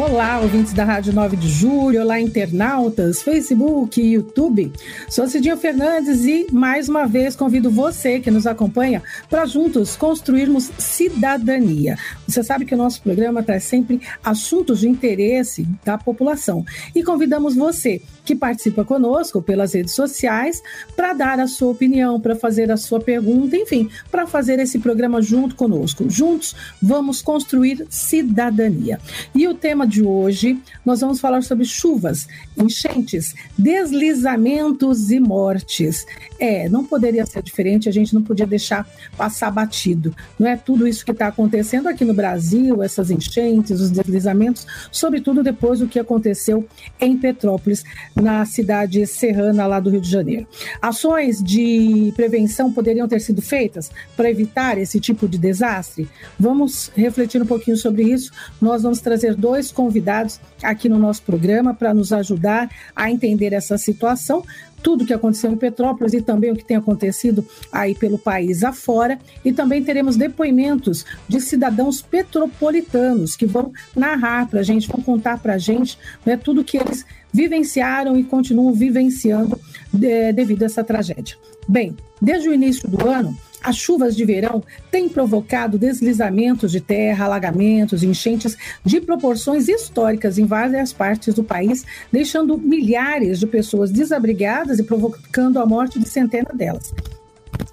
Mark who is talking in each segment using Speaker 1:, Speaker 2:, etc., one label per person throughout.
Speaker 1: Olá, ouvintes da Rádio 9 de Julho, olá, internautas, Facebook, YouTube. Sou Cidinha Fernandes e, mais uma vez, convido você que nos acompanha para juntos construirmos cidadania. Você sabe que o nosso programa traz sempre assuntos de interesse da população e convidamos você que participa conosco pelas redes sociais para dar a sua opinião, para fazer a sua pergunta, enfim, para fazer esse programa junto conosco. Juntos vamos construir cidadania. E o tema de hoje, nós vamos falar sobre chuvas, enchentes, deslizamentos e mortes. É, não poderia ser diferente, a gente não podia deixar passar batido. Não é tudo isso que está acontecendo aqui no Brasil, essas enchentes, os deslizamentos, sobretudo depois do que aconteceu em Petrópolis na cidade serrana lá do Rio de Janeiro. Ações de prevenção poderiam ter sido feitas para evitar esse tipo de desastre? Vamos refletir um pouquinho sobre isso. Nós vamos trazer dois convidados aqui no nosso programa para nos ajudar a entender essa situação tudo que aconteceu em Petrópolis e também o que tem acontecido aí pelo país afora. E também teremos depoimentos de cidadãos petropolitanos que vão narrar para a gente, vão contar para a gente né, tudo que eles vivenciaram e continuam vivenciando é, devido a essa tragédia. Bem, desde o início do ano, as chuvas de verão têm provocado deslizamentos de terra, alagamentos, enchentes de proporções históricas em várias partes do país, deixando milhares de pessoas desabrigadas e provocando a morte de centenas delas.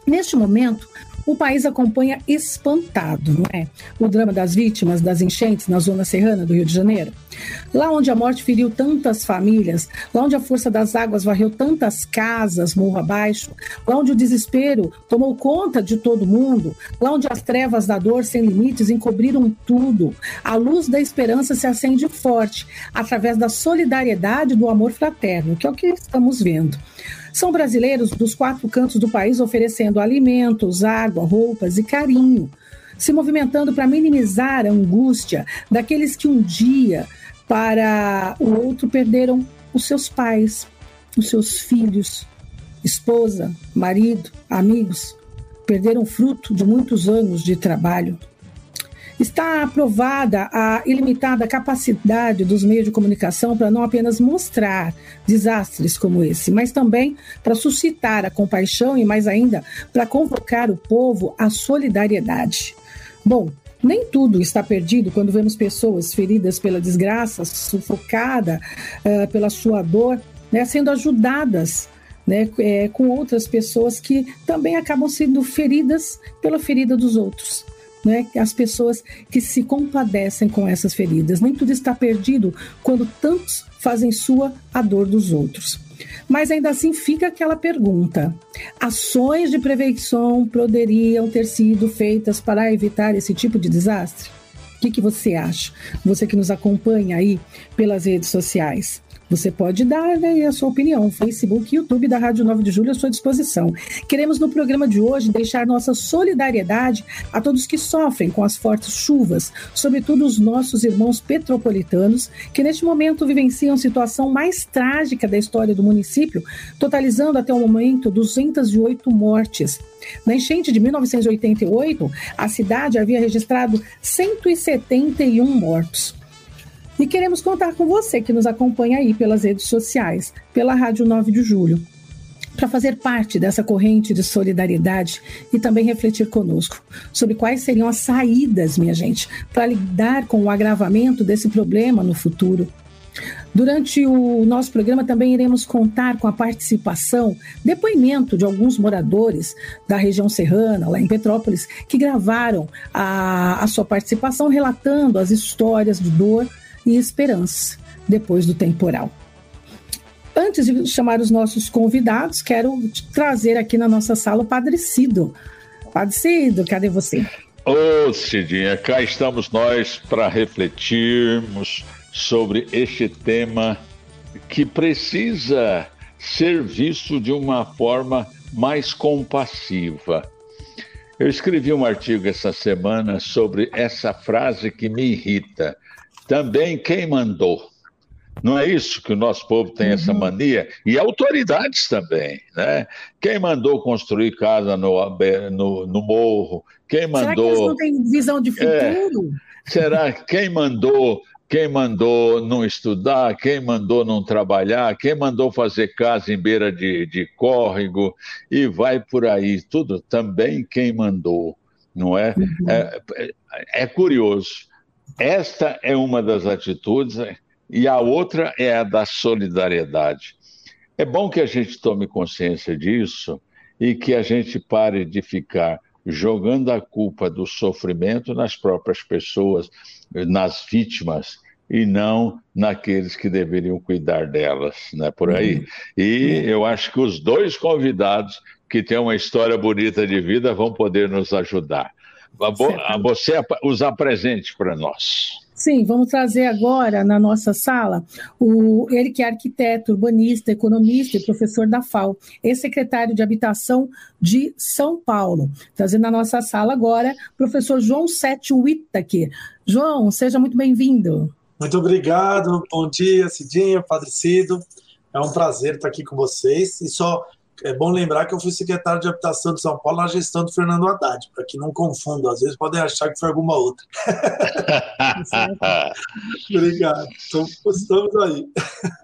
Speaker 1: Neste momento, o país acompanha espantado, não é? O drama das vítimas das enchentes na zona serrana do Rio de Janeiro. Lá onde a morte feriu tantas famílias, lá onde a força das águas varreu tantas casas morro abaixo, lá onde o desespero tomou conta de todo mundo, lá onde as trevas da dor sem limites encobriram tudo, a luz da esperança se acende forte através da solidariedade do amor fraterno, que é o que estamos vendo. São brasileiros dos quatro cantos do país oferecendo alimentos, água, roupas e carinho, se movimentando para minimizar a angústia daqueles que um dia, para o outro, perderam os seus pais, os seus filhos, esposa, marido, amigos, perderam fruto de muitos anos de trabalho. Está aprovada a ilimitada capacidade dos meios de comunicação para não apenas mostrar desastres como esse, mas também para suscitar a compaixão e, mais ainda, para convocar o povo à solidariedade. Bom, nem tudo está perdido quando vemos pessoas feridas pela desgraça, sufocada uh, pela sua dor, né, sendo ajudadas né, é, com outras pessoas que também acabam sendo feridas pela ferida dos outros né, as pessoas que se compadecem com essas feridas. Nem tudo está perdido quando tantos fazem sua a dor dos outros. Mas ainda assim fica aquela pergunta: ações de prevenção poderiam ter sido feitas para evitar esse tipo de desastre? O que, que você acha? Você que nos acompanha aí pelas redes sociais. Você pode dar né, a sua opinião. Facebook e YouTube da Rádio 9 de Julho à sua disposição. Queremos no programa de hoje deixar nossa solidariedade a todos que sofrem com as fortes chuvas, sobretudo os nossos irmãos petropolitanos, que neste momento vivenciam a situação mais trágica da história do município, totalizando até o momento 208 mortes. Na enchente de 1988, a cidade havia registrado 171 mortos. E queremos contar com você que nos acompanha aí pelas redes sociais, pela Rádio 9 de Julho, para fazer parte dessa corrente de solidariedade e também refletir conosco sobre quais seriam as saídas, minha gente, para lidar com o agravamento desse problema no futuro. Durante o nosso programa também iremos contar com a participação, depoimento de alguns moradores da região serrana, lá em Petrópolis, que gravaram a, a sua participação relatando as histórias de dor e esperança depois do temporal. Antes de chamar os nossos convidados, quero trazer aqui na nossa sala o Padre Cido. Padre Cido, cadê você?
Speaker 2: Ô, Cidinha, cá estamos nós para refletirmos sobre este tema que precisa ser visto de uma forma mais compassiva. Eu escrevi um artigo essa semana sobre essa frase que me irrita. Também quem mandou. Não é isso que o nosso povo tem essa uhum. mania? E autoridades também, né? Quem mandou construir casa no, no, no morro? Quem mandou. Será que eles
Speaker 1: não têm visão de é. futuro?
Speaker 2: É, será quem mandou quem mandou não estudar, quem mandou não trabalhar, quem mandou fazer casa em beira de, de córrego, e vai por aí, tudo também quem mandou, não é? Uhum. É, é curioso. Esta é uma das atitudes, e a outra é a da solidariedade. É bom que a gente tome consciência disso e que a gente pare de ficar jogando a culpa do sofrimento nas próprias pessoas, nas vítimas, e não naqueles que deveriam cuidar delas, né? Por aí. Uhum. E eu acho que os dois convidados que têm uma história bonita de vida vão poder nos ajudar. Você os apresente para nós.
Speaker 1: Sim, vamos trazer agora na nossa sala o, ele que é arquiteto, urbanista, economista e professor da FAO, ex-secretário de Habitação de São Paulo. Trazendo na nossa sala agora o professor João Sete Whittaker. João, seja muito bem-vindo.
Speaker 3: Muito obrigado, bom dia, Cidinha, Padre Cido. É um prazer estar aqui com vocês. E só é bom lembrar que eu fui secretário de habitação de São Paulo na gestão do Fernando Haddad, para que não confundam. Às vezes podem achar que foi alguma outra. Obrigado. Então, estamos aí.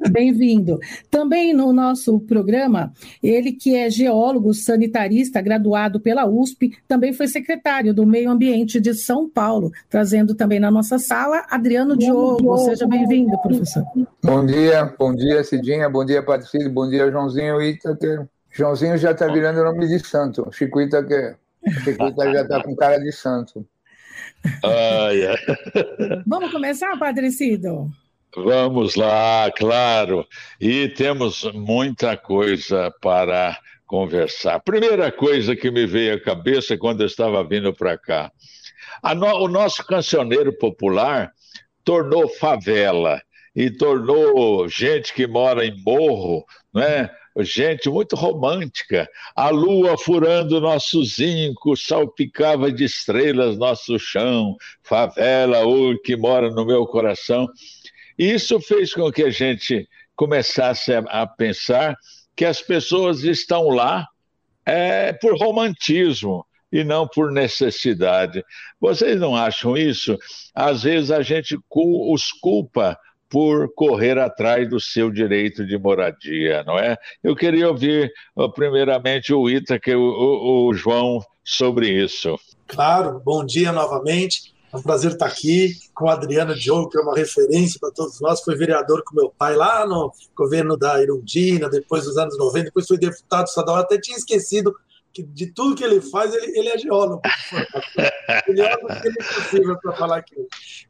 Speaker 1: Bem-vindo. Também no nosso programa, ele que é geólogo sanitarista, graduado pela USP, também foi secretário do Meio Ambiente de São Paulo, trazendo também na nossa sala Adriano Diogo. Seja bem-vindo, professor.
Speaker 4: Bom dia, bom dia, Cidinha, bom dia, Patrícia, bom dia, Joãozinho e Itater. Joãozinho já está virando nome de santo. Chiquita, que... Chiquita já está com cara de santo.
Speaker 2: Ah, yeah.
Speaker 1: Vamos começar, Padre Cido?
Speaker 2: Vamos lá, claro. E temos muita coisa para conversar. Primeira coisa que me veio à cabeça quando eu estava vindo para cá. No, o nosso cancioneiro popular tornou favela e tornou gente que mora em morro, né? Gente muito romântica. A lua furando nosso zinco, salpicava de estrelas nosso chão, favela, o que mora no meu coração. Isso fez com que a gente começasse a, pensar que as pessoas estão lá é, por romantismo e não por necessidade. Vocês não acham isso? Às vezes a gente os culpa por correr atrás do seu direito de moradia, não é? Eu queria ouvir, primeiramente, o Ita, que o, o, o João, sobre isso.
Speaker 3: Claro, bom dia novamente. É um prazer estar aqui com a Adriana Diogo, que é uma referência para todos nós. Foi vereador com meu pai lá no governo da Irundina, depois dos anos 90, depois foi deputado estadual. Até tinha esquecido que de tudo que ele faz, ele, ele é geólogo. ele é o que ele é possível para falar aqui.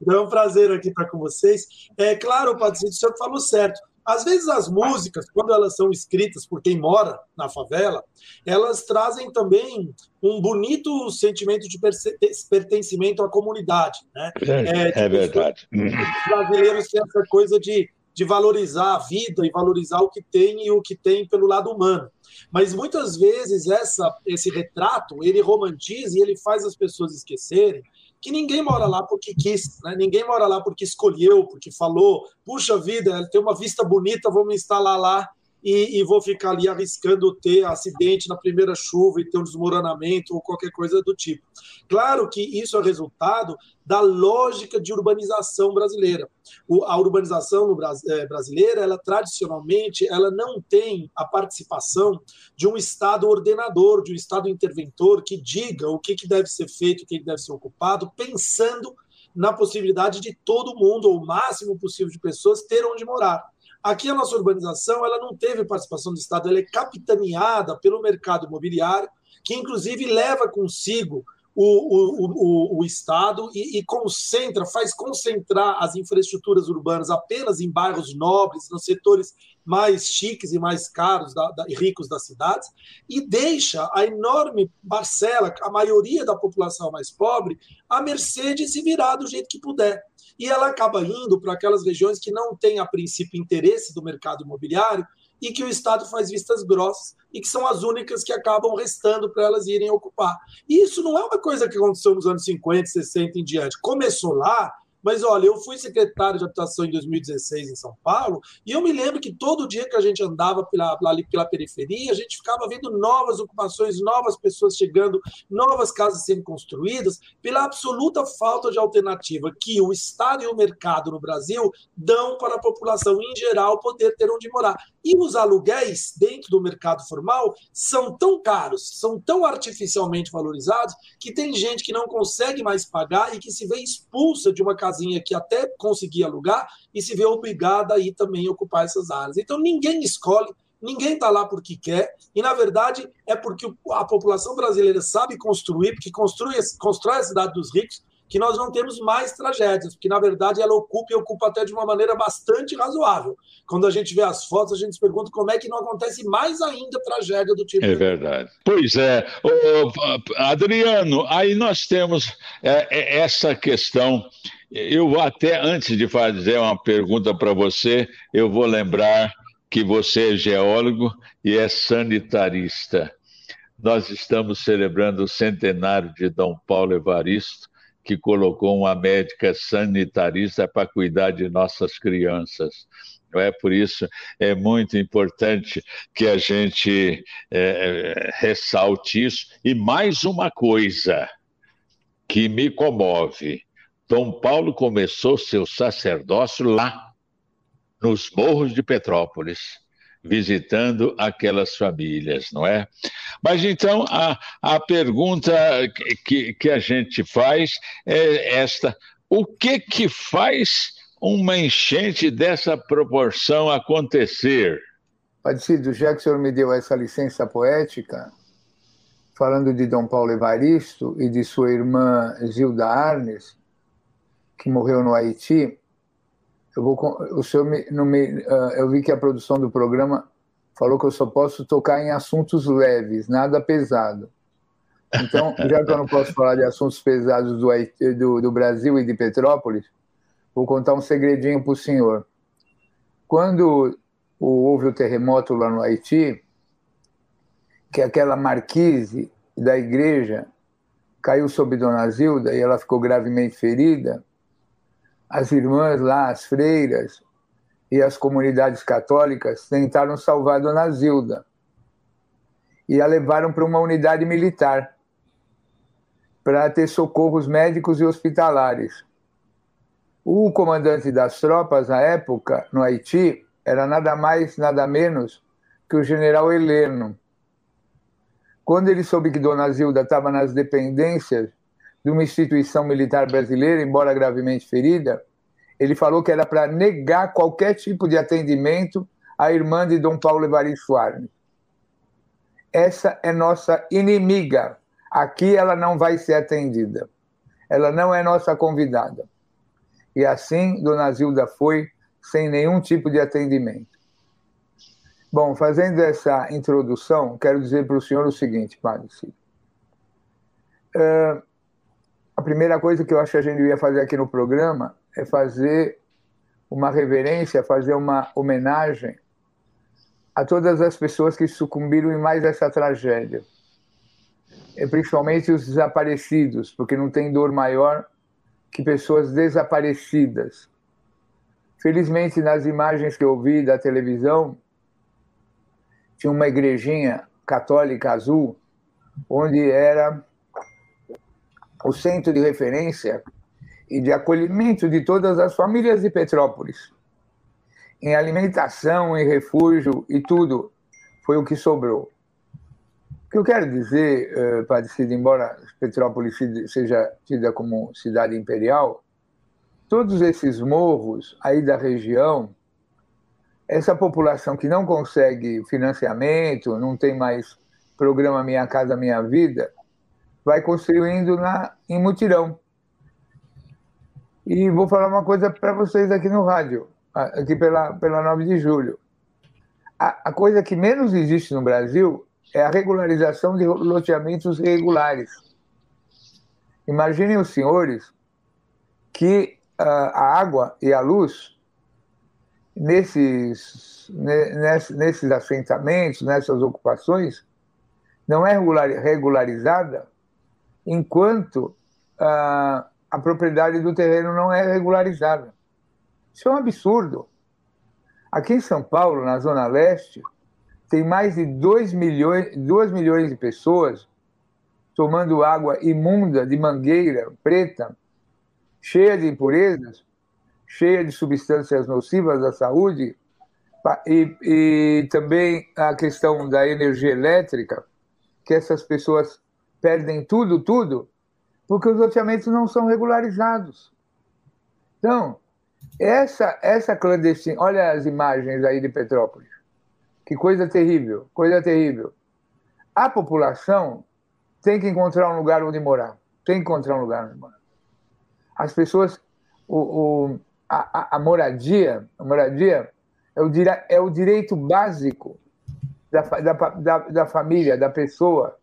Speaker 3: Então é um prazer aqui estar com vocês. É claro, Padre o senhor falou certo. Às vezes as músicas, quando elas são escritas por quem mora na favela, elas trazem também um bonito sentimento de pertencimento à comunidade. Né?
Speaker 2: É, é, tipo, é verdade.
Speaker 3: Os brasileiros têm essa coisa de, de valorizar a vida e valorizar o que tem e o que tem pelo lado humano. Mas muitas vezes essa, esse retrato ele romantiza e ele faz as pessoas esquecerem que ninguém mora lá porque quis, né? ninguém mora lá porque escolheu, porque falou, puxa vida, tem uma vista bonita, vamos instalar lá e, e, vou ficar ali arriscando ter acidente na primeira chuva e ter um desmoronamento ou qualquer coisa do tipo. Claro que isso é resultado da lógica de urbanização brasileira. O, a urbanização é, brasileira, ela tradicionalmente, ela não tem a participação de um Estado ordenador, de um Estado interventor que diga o que, que deve ser feito, o que, que deve ser ocupado, pensando na possibilidade de todo mundo, ou o máximo possível de pessoas, ter onde morar. Aqui a nossa urbanização ela não teve participação do Estado, ela é capitaneada pelo mercado imobiliário, que inclusive leva consigo o, o, o, o Estado e, e, concentra, faz concentrar as infraestruturas urbanas apenas em bairros nobres, nos setores mais chiques e mais caros da, da, e ricos das cidades, e deixa a enorme parcela, a maioria da população mais pobre, à mercê de se virar do jeito que puder. E ela acaba indo para aquelas regiões que não têm, a princípio, interesse do mercado imobiliário e que o Estado faz vistas grossas e que são as únicas que acabam restando para elas irem ocupar. E isso não é uma coisa que aconteceu nos anos 50, 60 em diante. Começou lá mas olha, eu fui secretário de habitação em 2016 em São Paulo, e eu me lembro que todo dia que a gente andava pela, ali pela periferia, a gente ficava vendo novas ocupações, novas pessoas chegando, novas casas sendo construídas, pela absoluta falta de alternativa que o Estado e o mercado no Brasil dão para a população em geral poder ter onde morar. E os aluguéis dentro do mercado formal são tão caros, são tão artificialmente valorizados, que tem gente que não consegue mais pagar e que se vê expulsa de uma casinha que até conseguia alugar e se vê obrigada a ir também ocupar essas áreas. Então ninguém escolhe, ninguém está lá porque quer, e na verdade é porque a população brasileira sabe construir, porque constrói, constrói a cidade dos ricos, que nós não temos mais tragédias, porque na verdade ela ocupa e ocupa até de uma maneira bastante razoável. Quando a gente vê as fotos, a gente se pergunta como é que não acontece mais ainda tragédia do tipo.
Speaker 2: É verdade. Pois é, Adriano, aí nós temos é, é, essa questão. Eu até antes de fazer uma pergunta para você, eu vou lembrar que você é geólogo e é sanitarista. Nós estamos celebrando o centenário de Dom Paulo Evaristo que colocou uma médica sanitarista para cuidar de nossas crianças. É por isso é muito importante que a gente é, ressalte isso. E mais uma coisa que me comove: Dom Paulo começou seu sacerdócio lá, nos morros de Petrópolis visitando aquelas famílias, não é? Mas então a, a pergunta que, que a gente faz é esta: o que que faz uma enchente dessa proporção acontecer?
Speaker 4: Padecido, já que o senhor me deu essa licença poética, falando de Dom Paulo Evaristo e de sua irmã Gilda Arnes, que morreu no Haiti, eu vou, o senhor me, não me, uh, eu vi que a produção do programa falou que eu só posso tocar em assuntos leves, nada pesado. Então, já que eu não posso falar de assuntos pesados do, do, do Brasil e de Petrópolis, vou contar um segredinho para o senhor. Quando houve o terremoto lá no Haiti, que aquela marquise da igreja caiu sobre Dona Zilda e ela ficou gravemente ferida, as irmãs lá, as freiras e as comunidades católicas tentaram salvar Dona Zilda e a levaram para uma unidade militar para ter socorros médicos e hospitalares. O comandante das tropas na época, no Haiti, era nada mais, nada menos que o general Heleno. Quando ele soube que Dona Zilda estava nas dependências de uma instituição militar brasileira, embora gravemente ferida, ele falou que era para negar qualquer tipo de atendimento à irmã de Dom Paulo Evaristo Arnes. Essa é nossa inimiga. Aqui ela não vai ser atendida. Ela não é nossa convidada. E assim, Dona Zilda foi, sem nenhum tipo de atendimento. Bom, fazendo essa introdução, quero dizer para o senhor o seguinte, Padre Cid. Uh, a primeira coisa que eu acho que a gente ia fazer aqui no programa é fazer uma reverência, fazer uma homenagem a todas as pessoas que sucumbiram em mais essa tragédia. E principalmente os desaparecidos, porque não tem dor maior que pessoas desaparecidas. Felizmente, nas imagens que eu vi da televisão, tinha uma igrejinha católica azul, onde era o centro de referência e de acolhimento de todas as famílias de Petrópolis. Em alimentação, em refúgio e tudo, foi o que sobrou. O que eu quero dizer, uh, Padre Cid, embora Petrópolis seja tida como cidade imperial, todos esses morros aí da região, essa população que não consegue financiamento, não tem mais programa Minha Casa Minha Vida, vai construindo na, em mutirão. E vou falar uma coisa para vocês aqui no rádio, aqui pela, pela 9 de julho. A, a coisa que menos existe no Brasil é a regularização de loteamentos regulares. Imaginem os senhores que uh, a água e a luz nesses, nesses assentamentos, nessas ocupações, não é regularizada enquanto a, a propriedade do terreno não é regularizada. Isso é um absurdo. Aqui em São Paulo, na Zona Leste, tem mais de 2 milhões, 2 milhões de pessoas tomando água imunda de mangueira preta, cheia de impurezas, cheia de substâncias nocivas à saúde, e, e também a questão da energia elétrica, que essas pessoas perdem tudo, tudo, porque os loteamentos não são regularizados. Então, essa, essa clandestina. Olha as imagens aí de Petrópolis. Que coisa terrível, coisa terrível. A população tem que encontrar um lugar onde morar. Tem que encontrar um lugar onde morar. As pessoas. O, o a, a, moradia, a moradia é o, é o direito básico da, da, da, da família, da pessoa.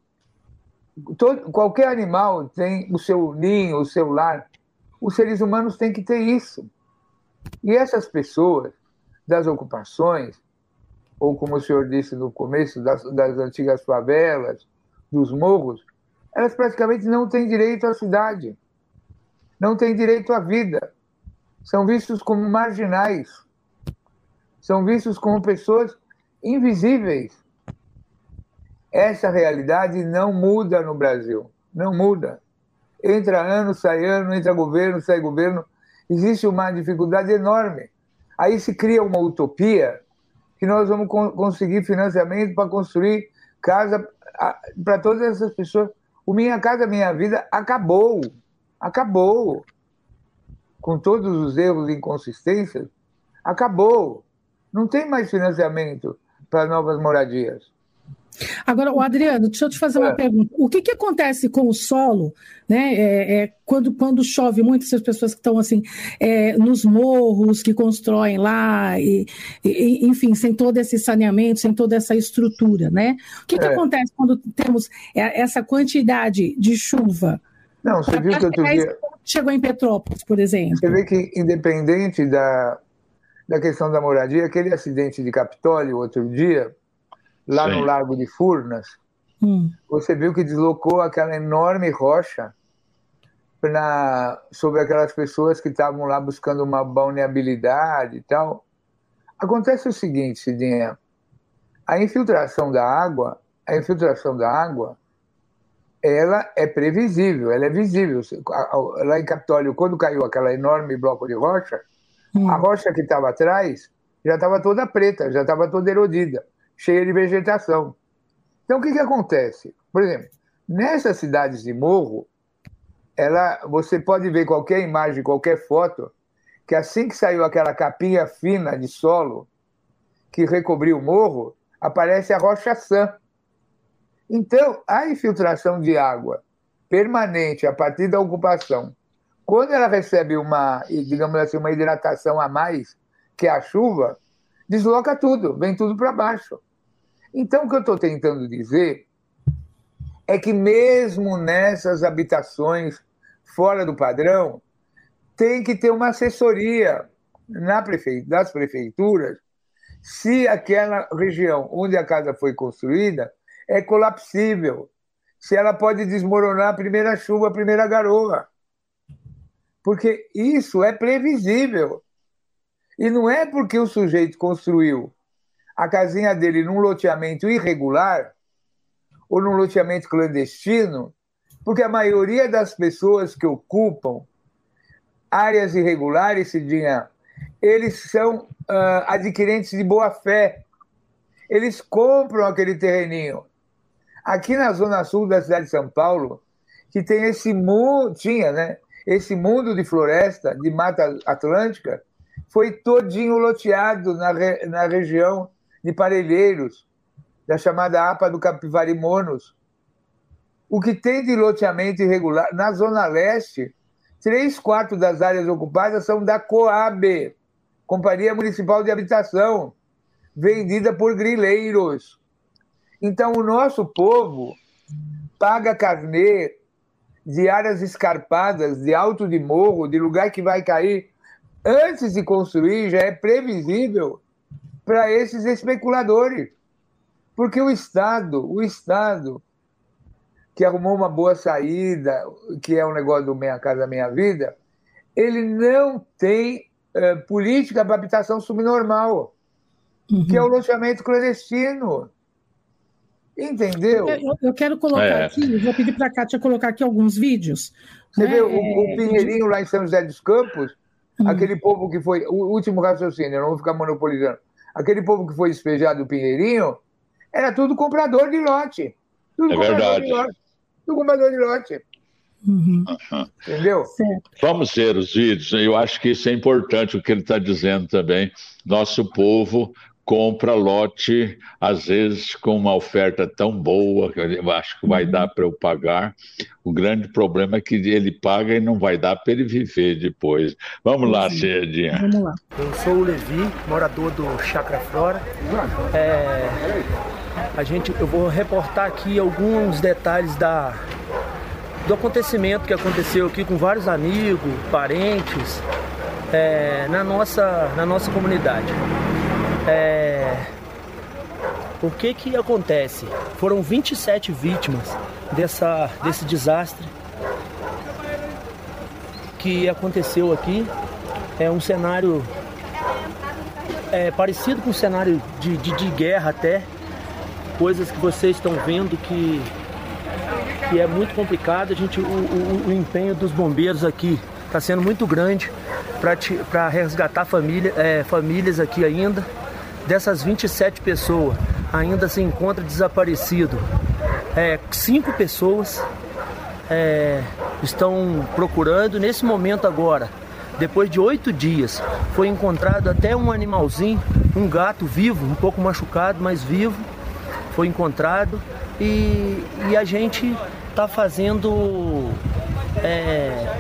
Speaker 4: Todo, qualquer animal tem o seu ninho, o seu lar. Os seres humanos têm que ter isso. E essas pessoas das ocupações, ou como o senhor disse no começo, das, das antigas favelas, dos morros, elas praticamente não têm direito à cidade, não têm direito à vida. São vistos como marginais, são vistos como pessoas invisíveis. Essa realidade não muda no Brasil, não muda. Entra ano, sai ano, entra governo, sai governo, existe uma dificuldade enorme. Aí se cria uma utopia que nós vamos conseguir financiamento para construir casa para todas essas pessoas. O Minha Casa Minha Vida acabou. Acabou. Com todos os erros e inconsistências, acabou. Não tem mais financiamento para novas moradias.
Speaker 1: Agora, o Adriano, deixa eu te fazer uma é. pergunta. O que, que acontece com o solo, né? É, é, quando, quando chove muito, essas pessoas que estão assim é, nos morros que constroem lá, e, e, enfim, sem todo esse saneamento, sem toda essa estrutura, né? O que, que é. acontece quando temos essa quantidade de chuva?
Speaker 4: Não, você viu que outro dia...
Speaker 1: Chegou em Petrópolis, por exemplo.
Speaker 4: Você vê que, independente da, da questão da moradia, aquele acidente de Capitólio outro dia lá Sim. no Lago de Furnas, hum. você viu que deslocou aquela enorme rocha na, sobre aquelas pessoas que estavam lá buscando uma balneabilidade e tal. Acontece o seguinte, Cidinha, a infiltração da água, a infiltração da água, ela é previsível, ela é visível. Lá em Capitólio, quando caiu aquela enorme bloco de rocha, hum. a rocha que estava atrás já estava toda preta, já estava toda erodida cheia de vegetação. Então, o que, que acontece? Por exemplo, nessas cidades de morro, ela, você pode ver qualquer imagem, qualquer foto, que assim que saiu aquela capinha fina de solo que recobriu o morro, aparece a rocha sã. Então, a infiltração de água permanente a partir da ocupação, quando ela recebe uma, digamos assim, uma hidratação a mais, que é a chuva, desloca tudo, vem tudo para baixo. Então, o que eu estou tentando dizer é que, mesmo nessas habitações fora do padrão, tem que ter uma assessoria na prefe... das prefeituras se aquela região onde a casa foi construída é colapsível, se ela pode desmoronar a primeira chuva, a primeira garoa. Porque isso é previsível. E não é porque o sujeito construiu a casinha dele num loteamento irregular ou num loteamento clandestino, porque a maioria das pessoas que ocupam áreas irregulares, Cidinha, eles são uh, adquirentes de boa fé. Eles compram aquele terreninho. Aqui na zona sul da cidade de São Paulo, que tem esse mundo, tinha, né? Esse mundo de floresta, de mata atlântica, foi todinho loteado na, re, na região de Parelheiros, da chamada APA do Capivari Monos. O que tem de loteamento irregular, na Zona Leste, três quartos das áreas ocupadas são da Coab, Companhia Municipal de Habitação, vendida por grileiros. Então, o nosso povo paga carnê de áreas escarpadas, de alto de morro, de lugar que vai cair antes de construir, já é previsível para esses especuladores. Porque o Estado, o Estado, que arrumou uma boa saída, que é o um negócio do Minha Casa Minha Vida, ele não tem é, política para habitação subnormal, uhum. que é o loteamento clandestino. Entendeu?
Speaker 1: Eu, eu quero colocar é. aqui, vou pedir para a Kátia colocar aqui alguns vídeos.
Speaker 4: Você né? vê o, o é, Pinheirinho lá em São José dos Campos, hum. aquele povo que foi. O último raciocínio, eu não vou ficar monopolizando. Aquele povo que foi despejado do Pinheirinho era tudo comprador de lote. Tudo
Speaker 2: é verdade.
Speaker 4: De lote, tudo comprador de lote.
Speaker 2: Uhum. Entendeu? Certo. Vamos ver os vídeos. Eu acho que isso é importante o que ele está dizendo também. Nosso povo compra lote, às vezes com uma oferta tão boa, que eu acho que vai uhum. dar para eu pagar. O grande problema é que ele paga e não vai dar para ele viver depois. Vamos lá, Cedinha.
Speaker 5: Vamos lá. Eu sou o Levi, morador do Chacra Flora. É, a gente, eu vou reportar aqui alguns detalhes da, do acontecimento que aconteceu aqui com vários amigos, parentes, é, na, nossa, na nossa comunidade. É... O que que acontece? Foram 27 vítimas dessa, desse desastre que aconteceu aqui. É um cenário é, parecido com um cenário de, de, de guerra até. Coisas que vocês estão vendo que, que é muito complicado. A gente, o, o, o empenho dos bombeiros aqui está sendo muito grande para resgatar família, é, famílias aqui ainda. Dessas 27 pessoas, ainda se encontra desaparecido. É, cinco pessoas é, estão procurando. Nesse momento agora, depois de oito dias, foi encontrado até um animalzinho, um gato vivo, um pouco machucado, mas vivo, foi encontrado. E, e a gente está fazendo é,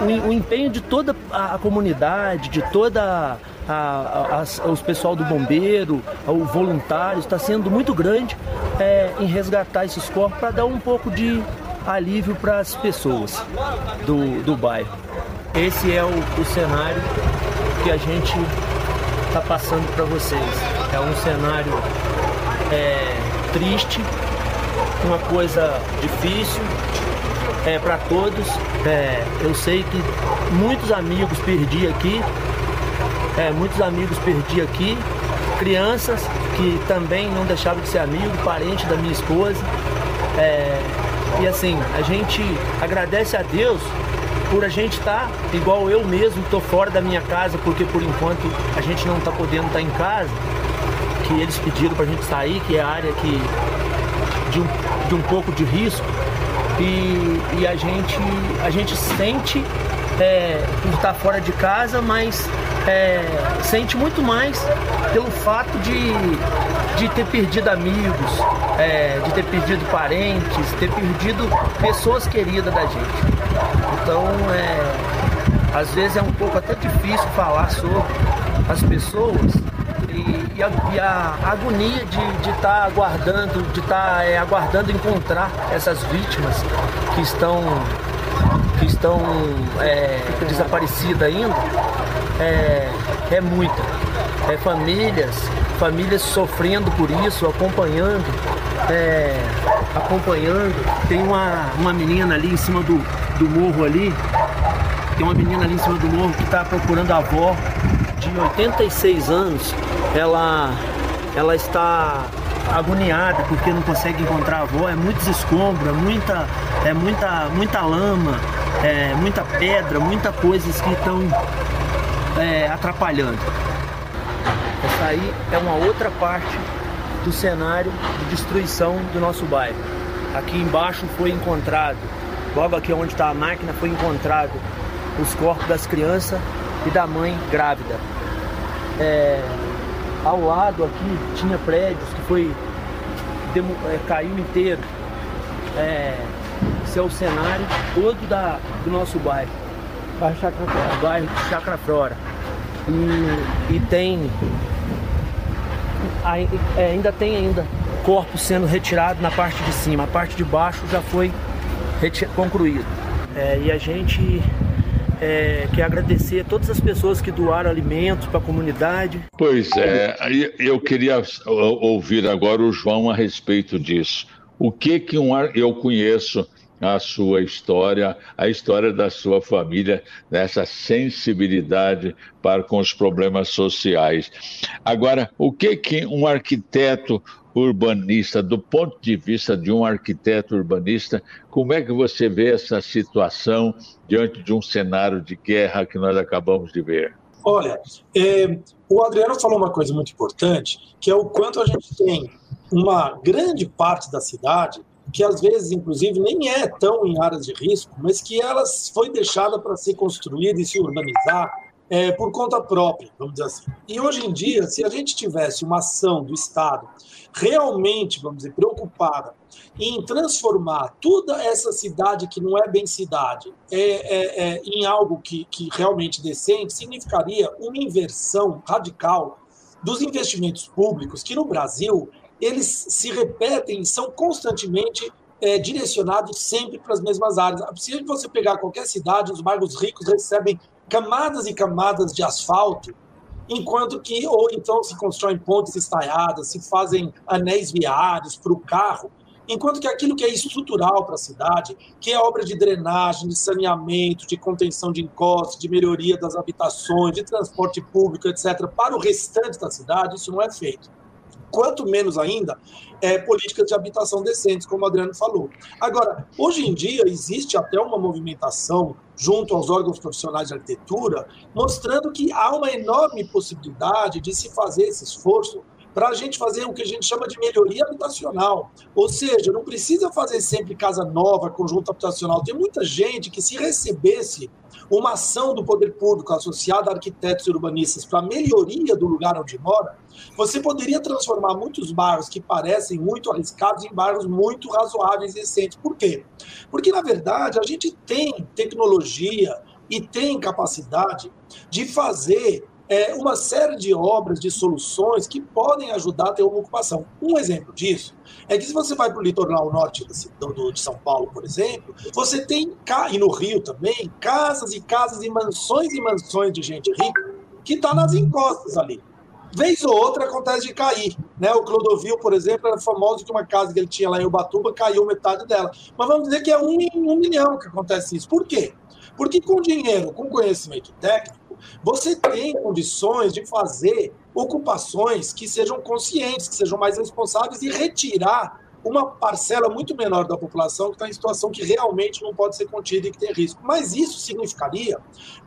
Speaker 5: o, o, empenho de toda a, comunidade, de toda a, a, os pessoal do bombeiro, o voluntário, está sendo muito grande é, em resgatar esses corpos para dar um pouco de alívio para as pessoas do, do bairro. Esse é o, o cenário que a gente está passando para vocês. É um cenário é, triste, uma coisa difícil é, para todos. É, eu sei que muitos amigos perdi aqui, é, muitos amigos perdi aqui, crianças que também não deixavam de ser amigo, parente da minha esposa. É, e assim, a gente agradece a Deus por a gente estar, tá, igual eu mesmo, estou fora da minha casa, porque por enquanto a gente não está podendo estar tá em casa, que eles pediram para a gente sair, que é a área que, de, um, de um pouco de risco. E, e a, gente, a gente sente é, por estar fora de casa, mas é, sente muito mais pelo fato de, de ter perdido amigos, é, de ter perdido parentes, ter perdido pessoas queridas da gente. Então, é, às vezes é um pouco até difícil falar sobre as pessoas e, e, a, e a, agonia de estar tá aguardando, de estar tá, é, aguardando encontrar essas vítimas que estão que estão é, desaparecidas ainda é, é muita. É famílias, famílias sofrendo por isso, acompanhando, é, acompanhando. Tem uma, uma menina ali em cima do, do morro ali, tem uma menina ali em cima do morro que está procurando a avó de 86 anos. Ela, ela está agoniada porque não consegue encontrar a avó, é muitos escombros, é muita, é muita, muita lama, é muita pedra, muita coisas que estão é, atrapalhando. Essa aí é uma outra parte do cenário de destruição do nosso bairro. Aqui embaixo foi encontrado, logo aqui onde está a máquina, foi encontrado os corpos das crianças e da mãe grávida. É, ao lado aqui tinha prédios que foi é, caiu inteiro. É, esse é o cenário todo da, do nosso bairro. Bairro Chacra Flora. Bairro Chacra Flora. E, e tem. É, ainda tem ainda corpos sendo retirados na parte de cima. A parte de baixo já foi concluído. É, e a gente é, quer agradecer a todas as pessoas que doaram alimentos para a comunidade.
Speaker 2: Pois é, eu queria ouvir agora o João a respeito disso. O que que um eu conheço a sua história, a história da sua família, nessa sensibilidade para com os problemas sociais. Agora, o que que um arquiteto urbanista, do ponto de vista de um arquiteto urbanista, como é que você vê essa situação diante de um cenário de guerra que nós acabamos de ver?
Speaker 3: Olha, é, o Adriano falou uma coisa muito importante, que é o quanto a gente tem uma grande parte da cidade que às vezes, inclusive, nem é tão em áreas de risco, mas que ela foi deixada para ser construída e se urbanizar é, por conta própria, vamos dizer assim. E hoje em dia, se a gente tivesse uma ação do Estado realmente, vamos dizer, preocupada em transformar toda essa cidade que não é bem cidade é, é, é, em algo que, que realmente decente, significaria uma inversão radical dos investimentos públicos, que no Brasil eles se repetem são constantemente é, direcionados sempre para as mesmas áreas. Se você pegar qualquer cidade, os bairros ricos recebem camadas e camadas de asfalto, enquanto que, ou então se constroem pontes estaiadas, se fazem anéis viários para o carro, enquanto que aquilo que é estrutural para a cidade, que é obra de drenagem, de saneamento, de contenção de encostos, de melhoria das habitações, de transporte público, etc., para o restante da cidade, isso não é feito quanto menos ainda é, políticas de habitação decentes, como o Adriano falou. Agora, hoje em dia, existe até uma movimentação junto aos órgãos profissionais de arquitetura, mostrando que há uma enorme possibilidade de se fazer esse esforço para a gente fazer o que a gente chama de melhoria habitacional. Ou seja, não precisa fazer sempre casa nova, conjunto habitacional. Tem muita gente que, se recebesse uma ação do poder público associada a arquitetos e urbanistas para melhoria do lugar onde mora, você poderia transformar muitos bairros que parecem muito arriscados em bairros muito razoáveis e decentes. Por quê? Porque, na verdade, a gente tem tecnologia e tem capacidade de fazer é, uma série de obras, de soluções que podem ajudar a ter uma ocupação. Um exemplo disso é que se você vai para o litoral norte do, de São Paulo, por exemplo, você tem, e no Rio também, casas e casas e mansões e mansões de gente rica que está nas encostas ali. Vez ou outra acontece de cair. Né? O Clodovil, por exemplo, era famoso que uma casa que ele tinha lá em Ubatuba caiu metade dela. Mas vamos dizer que é um em um milhão que acontece isso. Por quê? Porque com dinheiro, com conhecimento técnico, você tem condições de fazer ocupações que sejam conscientes, que sejam mais responsáveis e retirar uma parcela muito menor da população que está em situação que realmente não pode ser contida e que tem risco. Mas isso significaria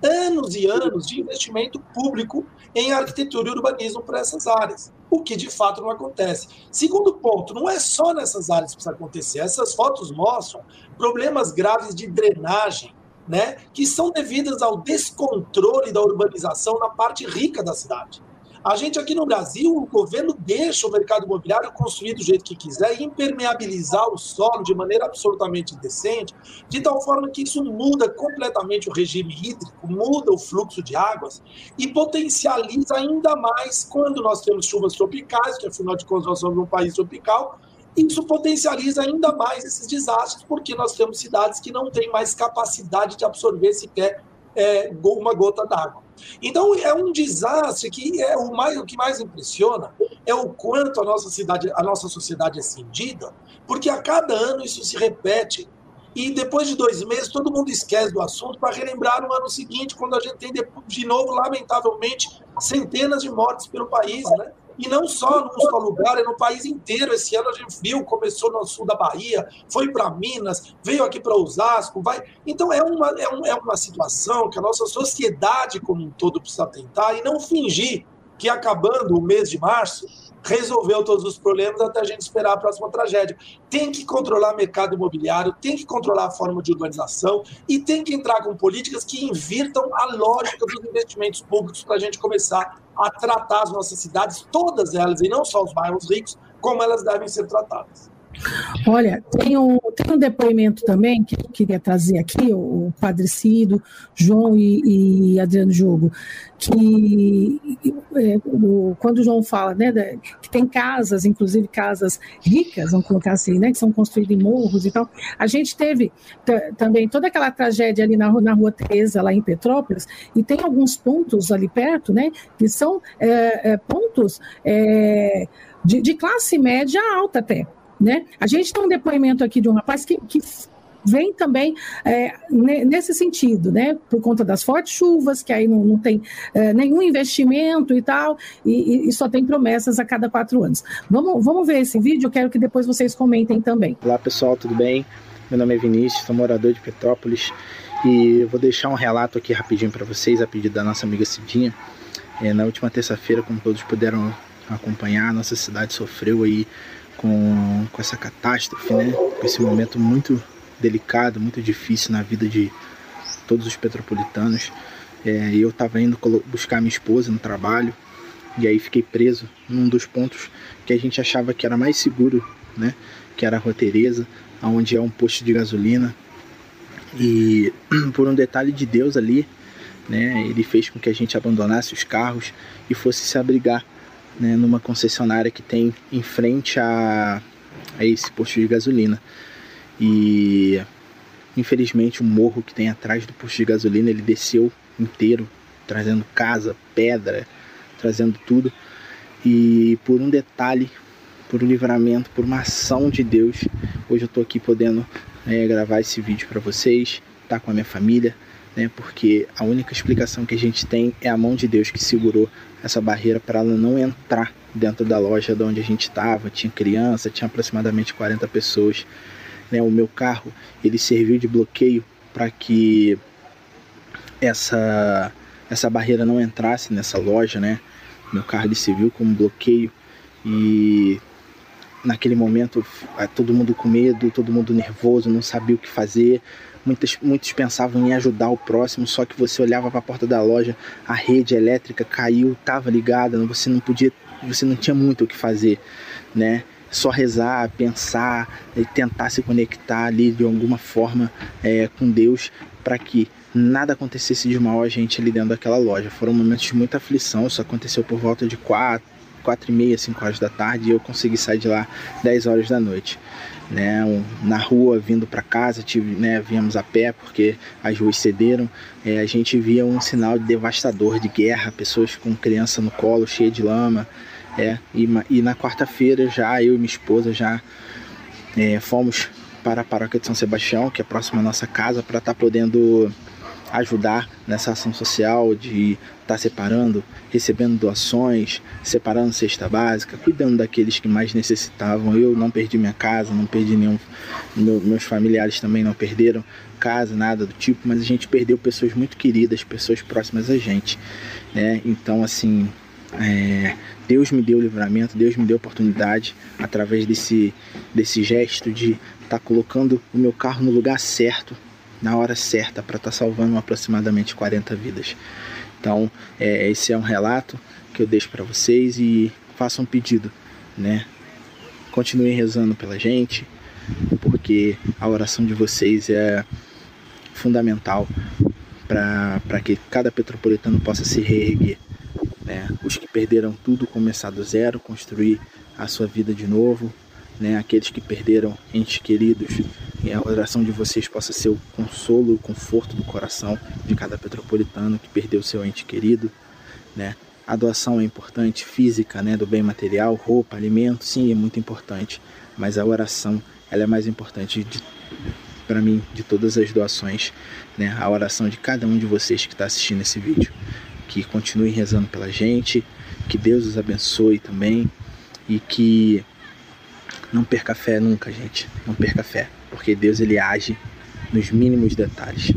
Speaker 3: anos e anos de investimento público em arquitetura e urbanismo para essas áreas, o que de fato não acontece. Segundo ponto, não é só nessas áreas que precisa acontecer. Essas fotos mostram problemas graves de drenagem, né, que são devidas ao descontrole da urbanização na parte rica da cidade. A gente aqui no Brasil, o governo deixa o mercado imobiliário construir do jeito que quiser e impermeabilizar o solo de maneira absolutamente indecente, de tal forma que isso muda completamente o regime hídrico, muda o fluxo de águas e potencializa ainda mais quando nós temos chuvas tropicais, que afinal de contas nós somos um país tropical, isso potencializa ainda mais esses desastres, porque nós temos cidades que não têm mais capacidade de absorver sequer é, uma gota d'água. Então é um desastre que é o, mais, o que mais impressiona é o quanto a nossa cidade, a nossa sociedade é cindida, porque a cada ano isso se repete. E depois de dois meses, todo mundo esquece do assunto para relembrar no ano seguinte, quando a gente tem de novo, lamentavelmente, centenas de mortes pelo país, né? E não só num só lugar, é no país inteiro. Esse ano a gente viu, começou no sul da Bahia, foi para Minas, veio aqui para Osasco, vai. Então é uma, é, um, é uma situação que a nossa sociedade como um todo precisa tentar e não fingir que acabando o mês de março resolveu todos os problemas até a gente esperar a próxima tragédia. Tem que controlar o mercado imobiliário, tem que controlar a forma de urbanização e tem que entrar com políticas que invirtam a lógica dos investimentos públicos para a gente começar a tratar as nossas cidades, todas elas, e não só os bairros ricos, como elas devem ser tratadas.
Speaker 1: Olha, tem um, tem um depoimento também que eu queria trazer aqui, o, o Padre Cido, João e, e Adriano Jogo, que é, o, quando o João fala né, da, que tem casas, inclusive casas ricas, vamos colocar assim, né, que são construídas em morros e tal, a gente teve também toda aquela tragédia ali na, na Rua Teresa, lá em Petrópolis, e tem alguns pontos ali perto, né, que são é, é, pontos é, de, de classe média alta até, né? A gente tem um depoimento aqui de um rapaz que, que vem também é, nesse sentido, né? Por conta das fortes chuvas, que aí não, não tem é, nenhum investimento e tal, e, e, só tem promessas a cada quatro anos. Vamos, vamos ver esse vídeo, quero que depois vocês comentem também.
Speaker 6: Olá pessoal, tudo bem? Meu nome é Vinícius, sou morador de Petrópolis e vou deixar um relato aqui rapidinho para vocês, a pedido da nossa amiga Cidinha. É, na última terça-feira, como todos puderam acompanhar, nossa cidade sofreu aí com, com essa catástrofe, né? Com esse momento muito delicado, muito difícil na vida de todos os petropolitanos. É, eu estava indo buscar minha esposa no trabalho e aí fiquei preso num dos pontos que a gente achava que era mais seguro, né? Que era a Rua Tereza, onde é um posto de gasolina. E por um detalhe de Deus ali, né? Ele fez com que a gente abandonasse os carros e fosse se abrigar né, numa concessionária que tem em frente a, a esse posto de gasolina. E infelizmente o morro que tem atrás do posto de gasolina ele desceu inteiro, trazendo casa, pedra, trazendo tudo. E por um detalhe, por um livramento, por uma ação de Deus, hoje eu estou aqui podendo é, gravar esse vídeo para vocês, tá com a minha família, né? Porque a única explicação que a gente tem é a mão de Deus que segurou essa barreira para ela não entrar dentro da loja de onde a gente estava. Tinha criança, tinha aproximadamente 40 pessoas. Né? O meu carro ele serviu de bloqueio para que essa essa barreira não entrasse nessa loja, né? Meu carro ele serviu como bloqueio e naquele momento todo mundo com medo, todo mundo nervoso, não sabia o que fazer. Muitos, muitos pensavam em ajudar o próximo, só que você olhava para a porta da loja, a rede elétrica caiu, estava ligada, você não podia, você não tinha muito o que fazer, né? Só rezar, pensar e tentar se conectar ali de alguma forma é, com Deus para que nada acontecesse de mal a gente ali dentro daquela loja. Foram momentos de muita aflição, isso aconteceu por volta de quatro, quatro e meia, cinco horas da tarde e eu consegui sair de lá 10 horas da noite né, na rua vindo para casa, tive, né, viemos a pé porque as ruas cederam, é, a gente via um sinal devastador de guerra, pessoas com criança no colo, cheia de lama, é, e, e na quarta-feira já eu e minha esposa já é, fomos para a paróquia de São Sebastião, que é próxima à nossa casa, para estar tá podendo ajudar nessa ação social de estar tá separando, recebendo doações, separando cesta básica, cuidando daqueles que mais necessitavam. Eu não perdi minha casa, não perdi nenhum. Meu, meus familiares também não perderam casa, nada do tipo, mas a gente perdeu pessoas muito queridas, pessoas próximas a gente. Né? Então, assim, é, Deus me deu livramento, Deus me deu oportunidade através desse, desse gesto de estar tá colocando o meu carro no lugar certo na hora certa para estar tá salvando aproximadamente 40 vidas. Então, é, esse é um relato que eu deixo para vocês e façam um pedido, né? Continuem rezando pela gente, porque a oração de vocês é fundamental para que cada petropolitano possa se reerguer. Né? Os que perderam tudo, começar do zero, construir a sua vida de novo, né? aqueles que perderam entes queridos, a oração de vocês possa ser o consolo, o conforto do coração de cada petropolitano que perdeu seu ente querido, né? A doação é importante, física, né, do bem material, roupa, alimento, sim, é muito importante, mas a oração, ela é mais importante para mim de todas as doações, né? A oração de cada um de vocês que está assistindo esse vídeo, que continue rezando pela gente, que Deus os abençoe também e que não perca fé nunca, gente. Não perca fé, porque Deus ele age nos mínimos detalhes.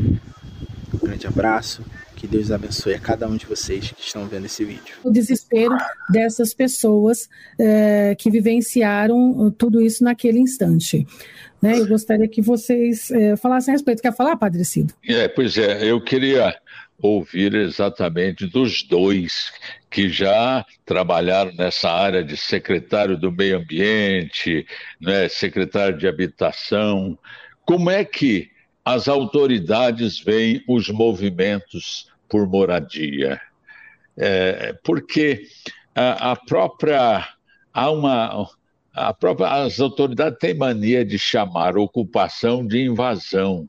Speaker 6: Um grande abraço. Que Deus abençoe a cada um de vocês que estão vendo esse vídeo.
Speaker 1: O desespero dessas pessoas é, que vivenciaram tudo isso naquele instante. Né? Eu gostaria que vocês é, falassem a respeito. Quer falar, Padre Cido?
Speaker 2: É, pois é, eu queria ouvir exatamente dos dois que já trabalharam nessa área de secretário do meio ambiente, né, secretário de habitação. Como é que as autoridades veem os movimentos por moradia? É, porque a, a própria há uma a própria, as autoridades têm mania de chamar ocupação de invasão.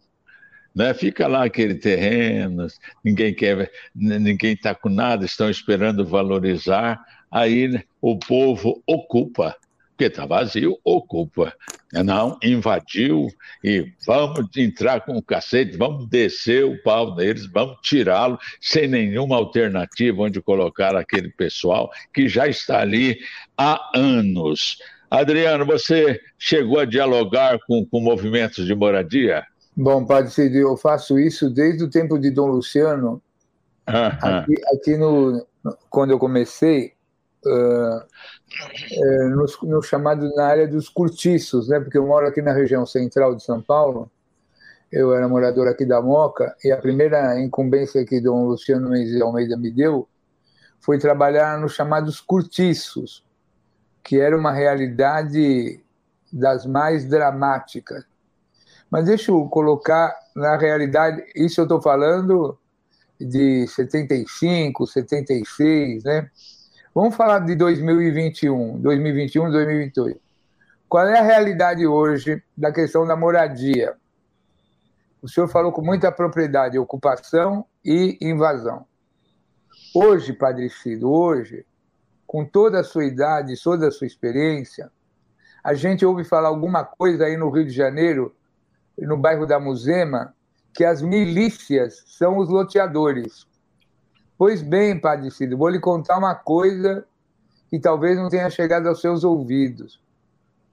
Speaker 2: Né? Fica lá aquele terreno, ninguém quer, ninguém está com nada, estão esperando valorizar, aí o povo ocupa, porque está vazio, ocupa. Não, invadiu e vamos entrar com o cacete, vamos descer o pau neles, vamos tirá-lo sem nenhuma alternativa onde colocar aquele pessoal que já está ali há anos. Adriano, você chegou a dialogar com, com movimentos de moradia?
Speaker 4: Bom, Padre Cid, eu faço isso desde o tempo de Dom Luciano. Aqui, aqui no, quando eu comecei, uh, uh, no, no, chamado na área dos cortiços, né? Porque eu moro aqui na região central de São Paulo. Eu era morador aqui da Moca e a primeira incumbência que Dom Luciano Mendes de Almeida me deu foi trabalhar nos chamados cortiços que era uma realidade das mais dramáticas. Mas deixa eu colocar na realidade, isso eu estou falando de 75, 76, né? Vamos falar de 2021, 2021, 2022. Qual é a realidade hoje da questão da moradia? O senhor falou com muita propriedade, ocupação e invasão. Hoje, Padre Cido, hoje, com toda a sua idade, toda a sua experiência, a gente ouve falar alguma coisa aí no Rio de Janeiro, no bairro da Muzema, que as milícias são os loteadores. Pois bem, Padre Cido, vou lhe contar uma coisa que talvez não tenha chegado aos seus ouvidos.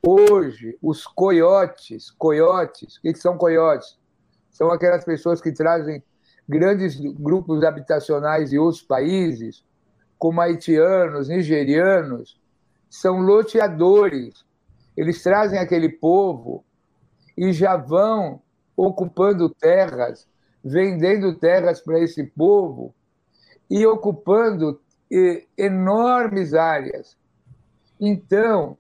Speaker 4: Hoje, os coiotes, coiotes, o que são coiotes? São aquelas pessoas que trazem grandes grupos habitacionais de outros países como haitianos, nigerianos, são loteadores. Eles trazem aquele povo e já vão ocupando terras, vendendo terras para esse povo e ocupando enormes áreas. Então,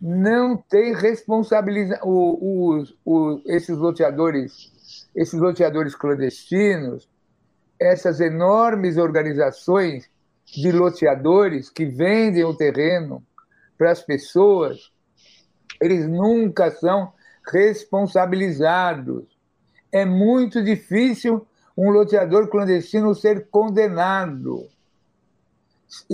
Speaker 4: não tem responsabilidade. esses loteadores, esses loteadores clandestinos, essas enormes organizações de loteadores que vendem o terreno para as pessoas, eles nunca são responsabilizados. É muito difícil um loteador clandestino ser condenado.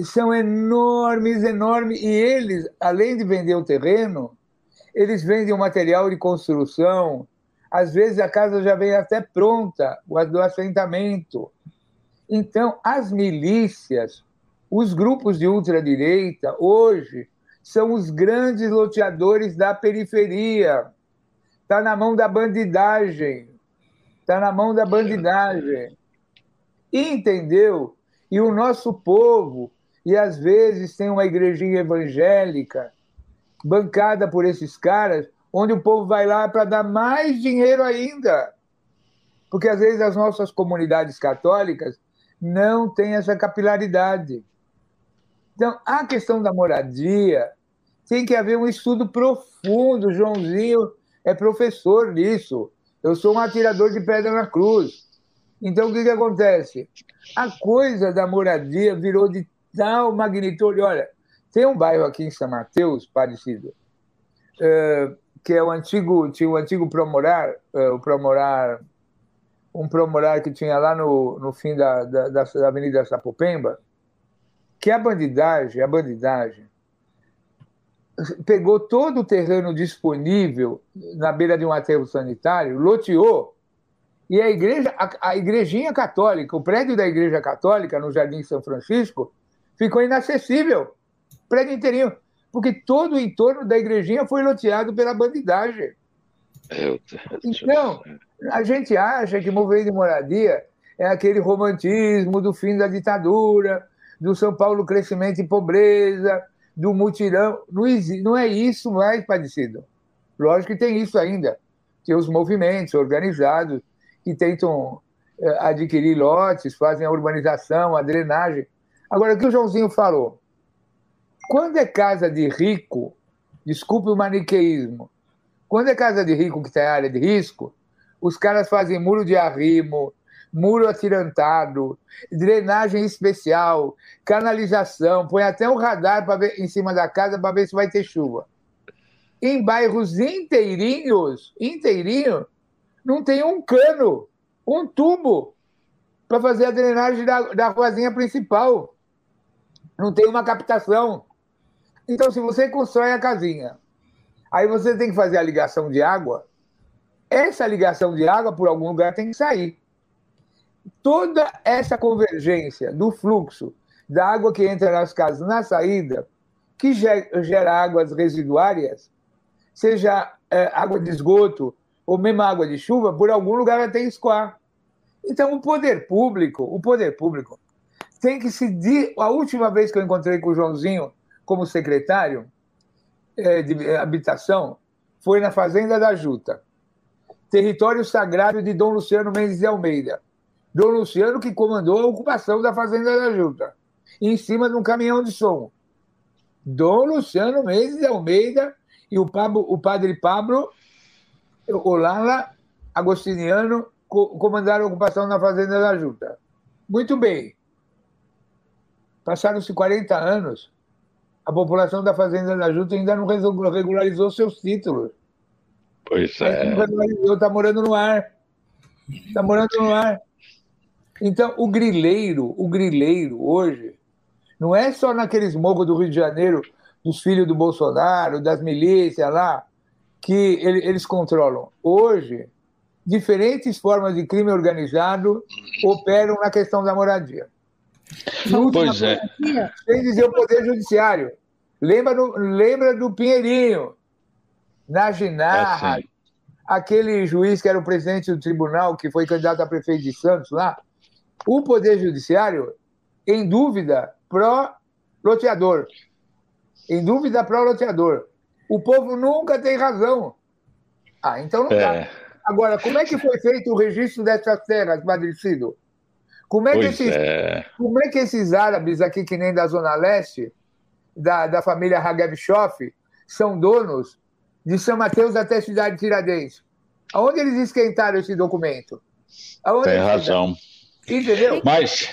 Speaker 4: São enormes, enormes. E eles, além de vender o terreno, eles vendem o material de construção. Às vezes a casa já vem até pronta, o assentamento. Então, as milícias os grupos de ultradireita, hoje, são os grandes loteadores da periferia. Está na mão da bandidagem. Está na mão da bandidagem. Entendeu? E o nosso povo, e às vezes tem uma igrejinha evangélica bancada por esses caras, onde o povo vai lá para dar mais dinheiro ainda. Porque às vezes as nossas comunidades católicas não têm essa capilaridade. Então, a questão da moradia tem que haver um estudo profundo. Joãozinho é professor nisso. Eu sou um atirador de pedra na cruz. Então, o que, que acontece? A coisa da moradia virou de tal magnitude. Olha, tem um bairro aqui em São Mateus, parecido, é, que é o antigo, tinha o antigo Promorar, é, o Promorar, um Promorar que tinha lá no, no fim da, da, da Avenida Sapopemba, que a bandidagem, a bandidagem pegou todo o terreno disponível na beira de um aterro sanitário, loteou, e a igreja, a, a igrejinha católica, o prédio da igreja católica no Jardim São Francisco, ficou inacessível, prédio inteirinho, porque todo o entorno da igrejinha foi loteado pela bandidagem. Então, a gente acha que movimento de moradia é aquele romantismo do fim da ditadura, do São Paulo crescimento e pobreza, do mutirão. Não, não é isso mais parecido. Lógico que tem isso ainda. Tem os movimentos organizados que tentam eh, adquirir lotes, fazem a urbanização, a drenagem. Agora, o que o Joãozinho falou? Quando é casa de rico, desculpe o maniqueísmo, quando é casa de rico que está em área de risco, os caras fazem muro de arrimo, muro atirantado, drenagem especial, canalização, põe até um radar ver, em cima da casa para ver se vai ter chuva. Em bairros inteirinhos, inteirinho, não tem um cano, um tubo para fazer a drenagem da, da ruazinha principal. Não tem uma captação. Então, se você constrói a casinha, aí você tem que fazer a ligação de água, essa ligação de água, por algum lugar, tem que sair. Toda essa convergência do fluxo da água que entra nas casas na saída, que gera águas residuárias, seja é, água de esgoto ou mesmo água de chuva, por algum lugar ter que escoar. Então, o poder público, o poder público tem que se. A última vez que eu encontrei com o Joãozinho como secretário é, de habitação foi na Fazenda da Juta território sagrado de Dom Luciano Mendes de Almeida. Dom Luciano que comandou a ocupação da Fazenda da Juta, em cima de um caminhão de som. Dom Luciano Mendes de Almeida e o, Pablo, o padre Pablo Olala Agostiniano comandaram a ocupação na Fazenda da Juta. Muito bem. Passaram-se 40 anos, a população da Fazenda da Juta ainda não regularizou seus títulos.
Speaker 2: Pois é.
Speaker 4: Está morando no ar. Está morando no ar. Então, o grileiro, o grileiro hoje, não é só naqueles morros do Rio de Janeiro, dos filhos do Bolsonaro, das milícias lá, que eles controlam. Hoje, diferentes formas de crime organizado operam na questão da moradia.
Speaker 2: Pois é.
Speaker 4: Sem dizer o Poder Judiciário. Lembra do, lembra do Pinheirinho, na Ginarra, é aquele juiz que era o presidente do tribunal, que foi candidato a prefeito de Santos lá, o Poder Judiciário, em dúvida, pró-loteador. Em dúvida, pró-loteador. O povo nunca tem razão. Ah, então não é. dá. Agora, como é que foi feito o registro dessas terras, Madricido? Como é, que esses, é. como é que esses árabes aqui, que nem da Zona Leste, da, da família Hagev Shoff, são donos de São Mateus até Cidade de Tiradentes. Aonde eles esquentaram esse documento?
Speaker 2: Aonde Tem razão.
Speaker 4: Entendeu?
Speaker 2: Mas,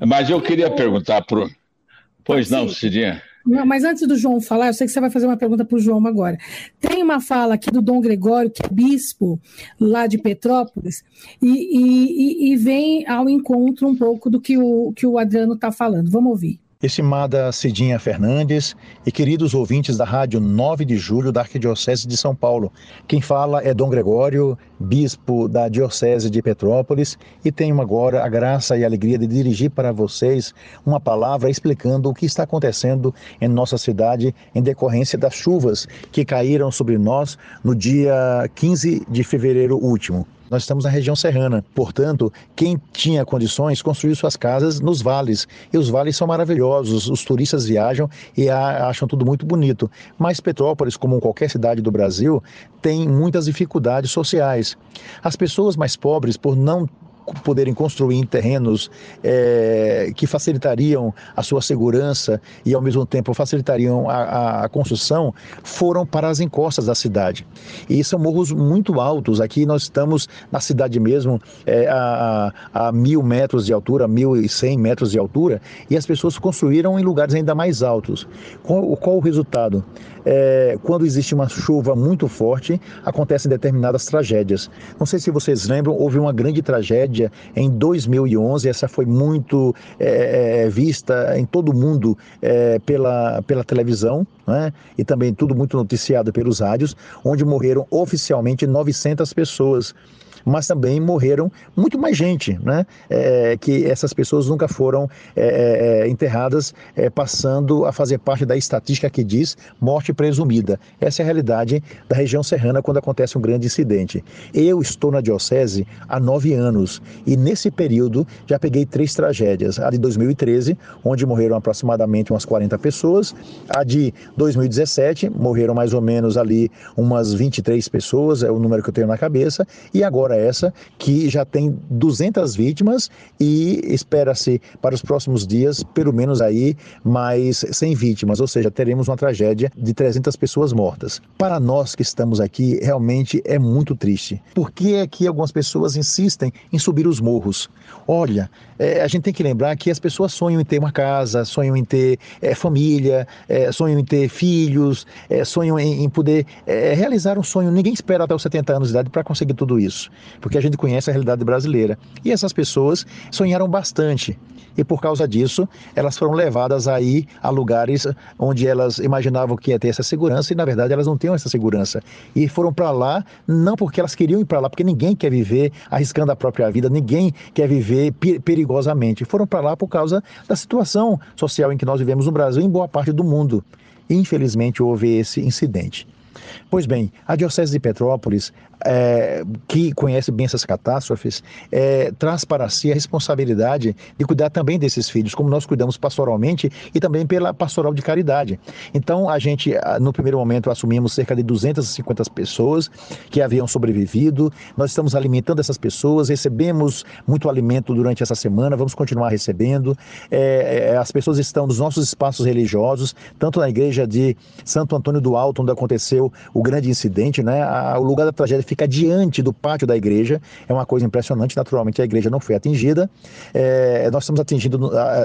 Speaker 2: mas eu queria perguntar para Pois não, Cidinha.
Speaker 1: Não, mas antes do João falar, eu sei que você vai fazer uma pergunta para o João agora. Tem uma fala aqui do Dom Gregório, que é bispo lá de Petrópolis, e, e, e vem ao encontro um pouco do que o, que o Adriano está falando. Vamos ouvir.
Speaker 7: Estimada Cidinha Fernandes e queridos ouvintes da Rádio 9 de Julho da Arquidiocese de São Paulo, quem fala é Dom Gregório, bispo da Diocese de Petrópolis, e tenho agora a graça e a alegria de dirigir para vocês uma palavra explicando o que está acontecendo em nossa cidade em decorrência das chuvas que caíram sobre nós no dia 15 de fevereiro último. Nós estamos na região serrana, portanto, quem tinha condições construiu suas casas nos vales. E os vales são maravilhosos, os turistas viajam e acham tudo muito bonito. Mas Petrópolis, como qualquer cidade do Brasil, tem muitas dificuldades sociais. As pessoas mais pobres, por não poderem construir em terrenos é, que facilitariam a sua segurança e, ao mesmo tempo, facilitariam a, a, construção, foram para as encostas da cidade. E são morros muito altos. Aqui nós estamos na cidade mesmo, é, a, a, mil metros de altura, mil e cem metros de altura, e as pessoas construíram em lugares ainda mais altos. Qual, qual o resultado? É, quando existe uma chuva muito forte, acontecem determinadas tragédias. Não sei se vocês lembram, houve uma grande tragédia em 2011. Essa foi muito é, é, vista em todo o mundo é, pela, pela televisão né? e também tudo muito noticiado pelos rádios, onde morreram oficialmente 900 pessoas mas também morreram muito mais gente, né? É, que essas pessoas nunca foram é, é, é enterradas, é, passando a fazer parte da estatística que diz morte presumida. Essa é a realidade da região serrana quando acontece um grande incidente. Eu estou na diocese há nove anos e nesse período já peguei três tragédias: a de 2013, onde morreram aproximadamente umas 40 pessoas, a de 2017 morreram mais ou menos ali umas 23 pessoas, é o número que eu tenho na cabeça, e agora essa que já tem 200 vítimas e espera-se para os próximos dias pelo menos aí mais 100 vítimas, ou seja, teremos uma tragédia de 300 pessoas mortas. Para nós que estamos aqui, realmente é muito triste. Por que é que algumas pessoas insistem em subir os morros? Olha, é, a gente tem que lembrar que as pessoas sonham em ter uma casa, sonham em ter é, família, é, sonham em ter filhos, é, sonham em, em poder é, realizar um sonho. Ninguém espera até os 70 anos de idade para conseguir tudo isso, porque a gente conhece a realidade brasileira. E essas pessoas sonharam bastante. E por causa disso elas foram levadas aí a lugares onde elas imaginavam que ia ter essa segurança e na verdade elas não tinham essa segurança. E foram para lá não porque elas queriam ir para lá porque ninguém quer viver arriscando a própria vida ninguém quer viver perigosamente. Foram para lá por causa da situação social em que nós vivemos no Brasil e em boa parte do mundo. Infelizmente houve esse incidente Pois bem, a Diocese de Petrópolis é, que conhece bem essas catástrofes, é, traz para si a responsabilidade de cuidar também desses filhos, como nós cuidamos pastoralmente e também pela pastoral de caridade. Então, a gente, no primeiro momento, assumimos cerca de 250 pessoas que haviam sobrevivido. Nós estamos alimentando essas pessoas, recebemos muito alimento durante essa semana, vamos continuar recebendo. É, é as pessoas estão nos nossos espaços religiosos, tanto na igreja de Santo Antônio do Alto, onde aconteceu o grande incidente, né? o lugar da tragédia fica diante do pátio da igreja. É uma coisa impressionante. Naturalmente, a igreja não foi atingida. É, nós estamos atingindo,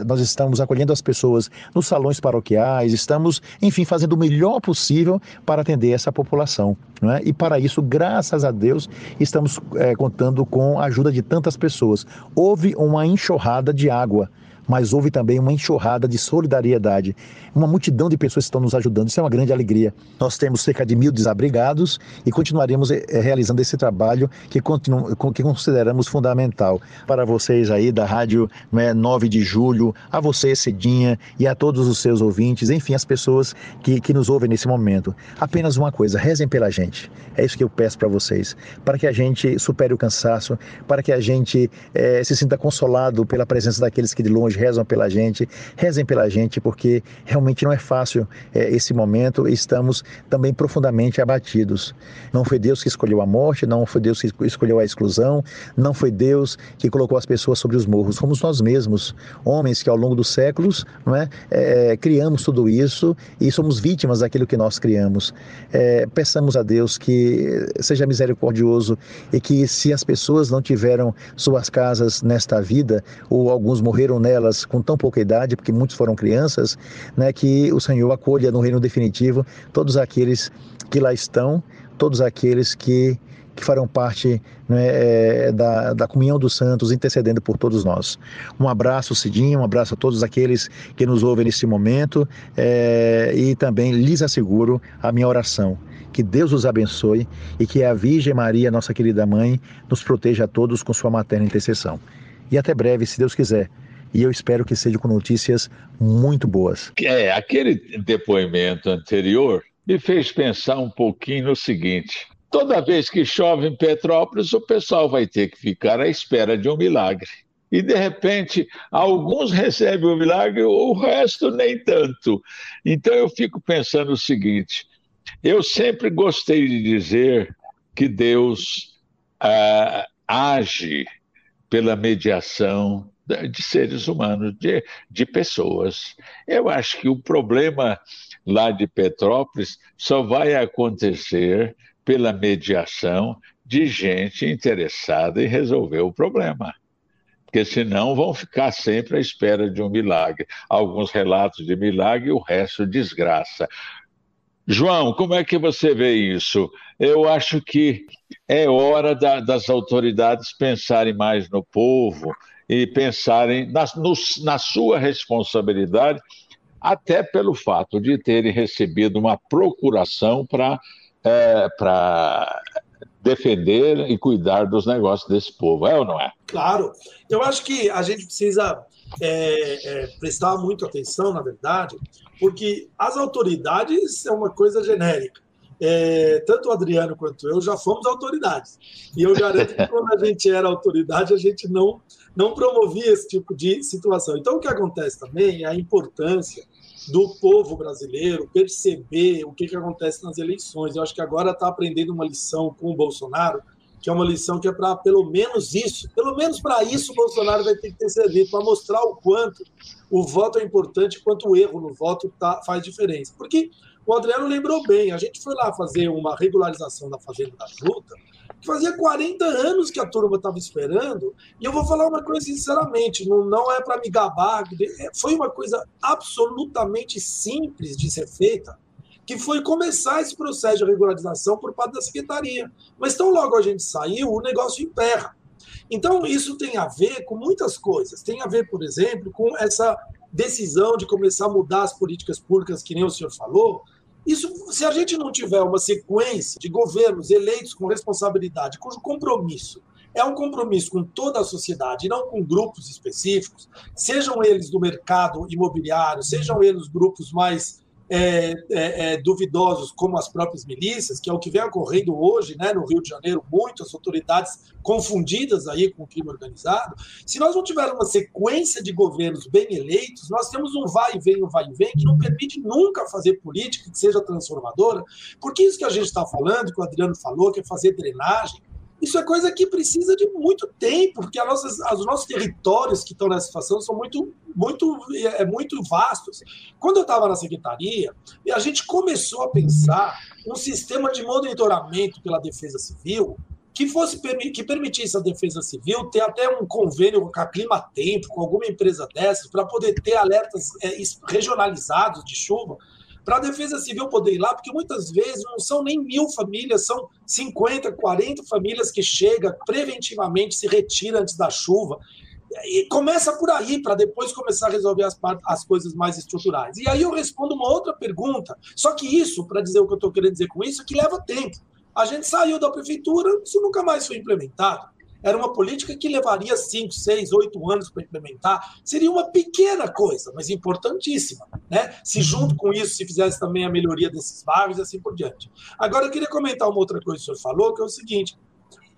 Speaker 7: nós estamos acolhendo as pessoas nos salões paroquiais, estamos, enfim, fazendo o melhor possível para atender essa população. É? E para isso, graças a Deus, estamos é, contando com a ajuda de tantas pessoas. Houve uma enxurrada de água mas houve também uma enxurrada de solidariedade. Uma multidão de pessoas estão nos ajudando, isso é uma grande alegria. Nós temos cerca de mil desabrigados e continuaremos eh, realizando esse trabalho que, continu, que consideramos fundamental. Para vocês aí da Rádio né, 9 de Julho, a você, Cedinha, e a todos os seus ouvintes, enfim, as pessoas que, que nos ouvem nesse momento. Apenas uma coisa, rezem pela gente. É isso que eu peço para vocês, para que a gente supere o cansaço, para que a gente é, se sinta consolado pela presença daqueles que de longe rezam pela gente, rezem pela gente, porque realmente não é fácil é, esse momento. Estamos também profundamente abatidos. Não foi Deus que escolheu a morte, não foi Deus que escolheu a exclusão, não foi Deus que colocou as pessoas sobre os morros. Fomos nós mesmos, homens que ao longo dos séculos não é, é criamos tudo isso e somos vítimas daquilo que nós criamos. É, peçamos a Deus que seja misericordioso e que se as pessoas não tiveram suas casas nesta vida ou alguns morreram nelas elas com tão pouca idade, porque muitos foram crianças, né, que o Senhor acolha no reino definitivo todos aqueles que lá estão, todos aqueles que, que farão parte né, é, da, da comunhão dos santos, intercedendo por todos nós. Um abraço, Cidinho, um abraço a todos aqueles que nos ouvem nesse momento é, e também lhes asseguro a minha oração. Que Deus os abençoe e que a Virgem Maria, nossa querida mãe, nos proteja a todos com sua materna intercessão. E até breve, se Deus quiser e eu espero que seja com notícias muito boas.
Speaker 2: É, aquele depoimento anterior me fez pensar um pouquinho no seguinte: toda vez que chove em Petrópolis, o pessoal vai ter que ficar à espera de um milagre. E de repente, alguns recebem o milagre, o resto nem tanto. Então eu fico pensando o seguinte: eu sempre gostei de dizer que Deus ah, age pela mediação de seres humanos, de, de pessoas. Eu acho que o problema lá de Petrópolis só vai acontecer pela mediação de gente interessada em resolver o problema. Porque senão vão ficar sempre à espera de um milagre. Alguns relatos de milagre e o resto desgraça. João, como é que você vê isso? Eu acho que é hora da, das autoridades pensarem mais no povo, e pensarem na, no, na sua responsabilidade, até pelo fato de terem recebido uma procuração para é, defender e cuidar dos negócios desse povo, é ou não é?
Speaker 3: Claro. Eu acho que a gente precisa é, é, prestar muito atenção, na verdade, porque as autoridades é uma coisa genérica. É, tanto o Adriano quanto eu já fomos autoridades. E eu garanto que quando a gente era autoridade, a gente não não promovia esse tipo de situação. Então, o que acontece também é a importância do povo brasileiro perceber o que, que acontece nas eleições. Eu acho que agora está aprendendo uma lição com o Bolsonaro, que é uma lição que é para pelo menos isso, pelo menos para isso o Bolsonaro vai ter que ter servido, para mostrar o quanto o voto é importante, quanto o erro no voto tá, faz diferença. Porque o Adriano lembrou bem, a gente foi lá fazer uma regularização da Fazenda da Juta, que fazia 40 anos que a turma estava esperando, e eu vou falar uma coisa sinceramente, não, não é para me gabar, é, foi uma coisa absolutamente simples de ser feita, que foi começar esse processo de regularização por parte da secretaria. Mas tão logo a gente saiu, o negócio emperra. Então, isso tem a ver com muitas coisas. Tem a ver, por exemplo, com essa decisão de começar a mudar as políticas públicas, que nem o senhor falou, isso, se a gente não tiver uma sequência de governos eleitos com responsabilidade, cujo compromisso é um compromisso com toda a sociedade, não com grupos específicos, sejam eles do mercado imobiliário, sejam eles grupos mais é, é, é, duvidosos, como as próprias milícias, que é o que vem ocorrendo hoje né, no Rio de Janeiro, muitas autoridades confundidas aí com o crime organizado. Se nós não tivermos uma sequência de governos bem eleitos, nós temos um vai e vem, um vai e vem, que não permite nunca fazer política que seja transformadora, porque isso que a gente está falando, que o Adriano falou, que é fazer drenagem, isso é coisa que precisa de muito tempo, porque nossas, os nossos territórios que estão nessa situação são muito, muito, é, muito vastos. Quando eu estava na secretaria, a gente começou a pensar um sistema de monitoramento pela Defesa Civil que fosse que permitisse a Defesa Civil ter até um convênio com a Clima Tempo, com alguma empresa dessas, para poder ter alertas é, regionalizados de chuva para a Defesa Civil poder ir lá, porque muitas vezes não são nem mil famílias, são 50, 40 famílias que chegam preventivamente, se retiram antes da chuva. E começa por aí, para depois começar a resolver as, as coisas mais estruturais. E aí eu respondo uma outra pergunta. Só que isso, para dizer o que eu estou querendo dizer com isso, é que leva tempo. A gente saiu da prefeitura, isso nunca mais foi implementado era uma política que levaria 5, 6, 8 anos para implementar. Seria uma pequena coisa, mas importantíssima. Né? Se junto com isso se fizesse também a melhoria desses bairros e assim por diante. Agora, eu queria comentar uma outra coisa que o senhor falou, que é o seguinte.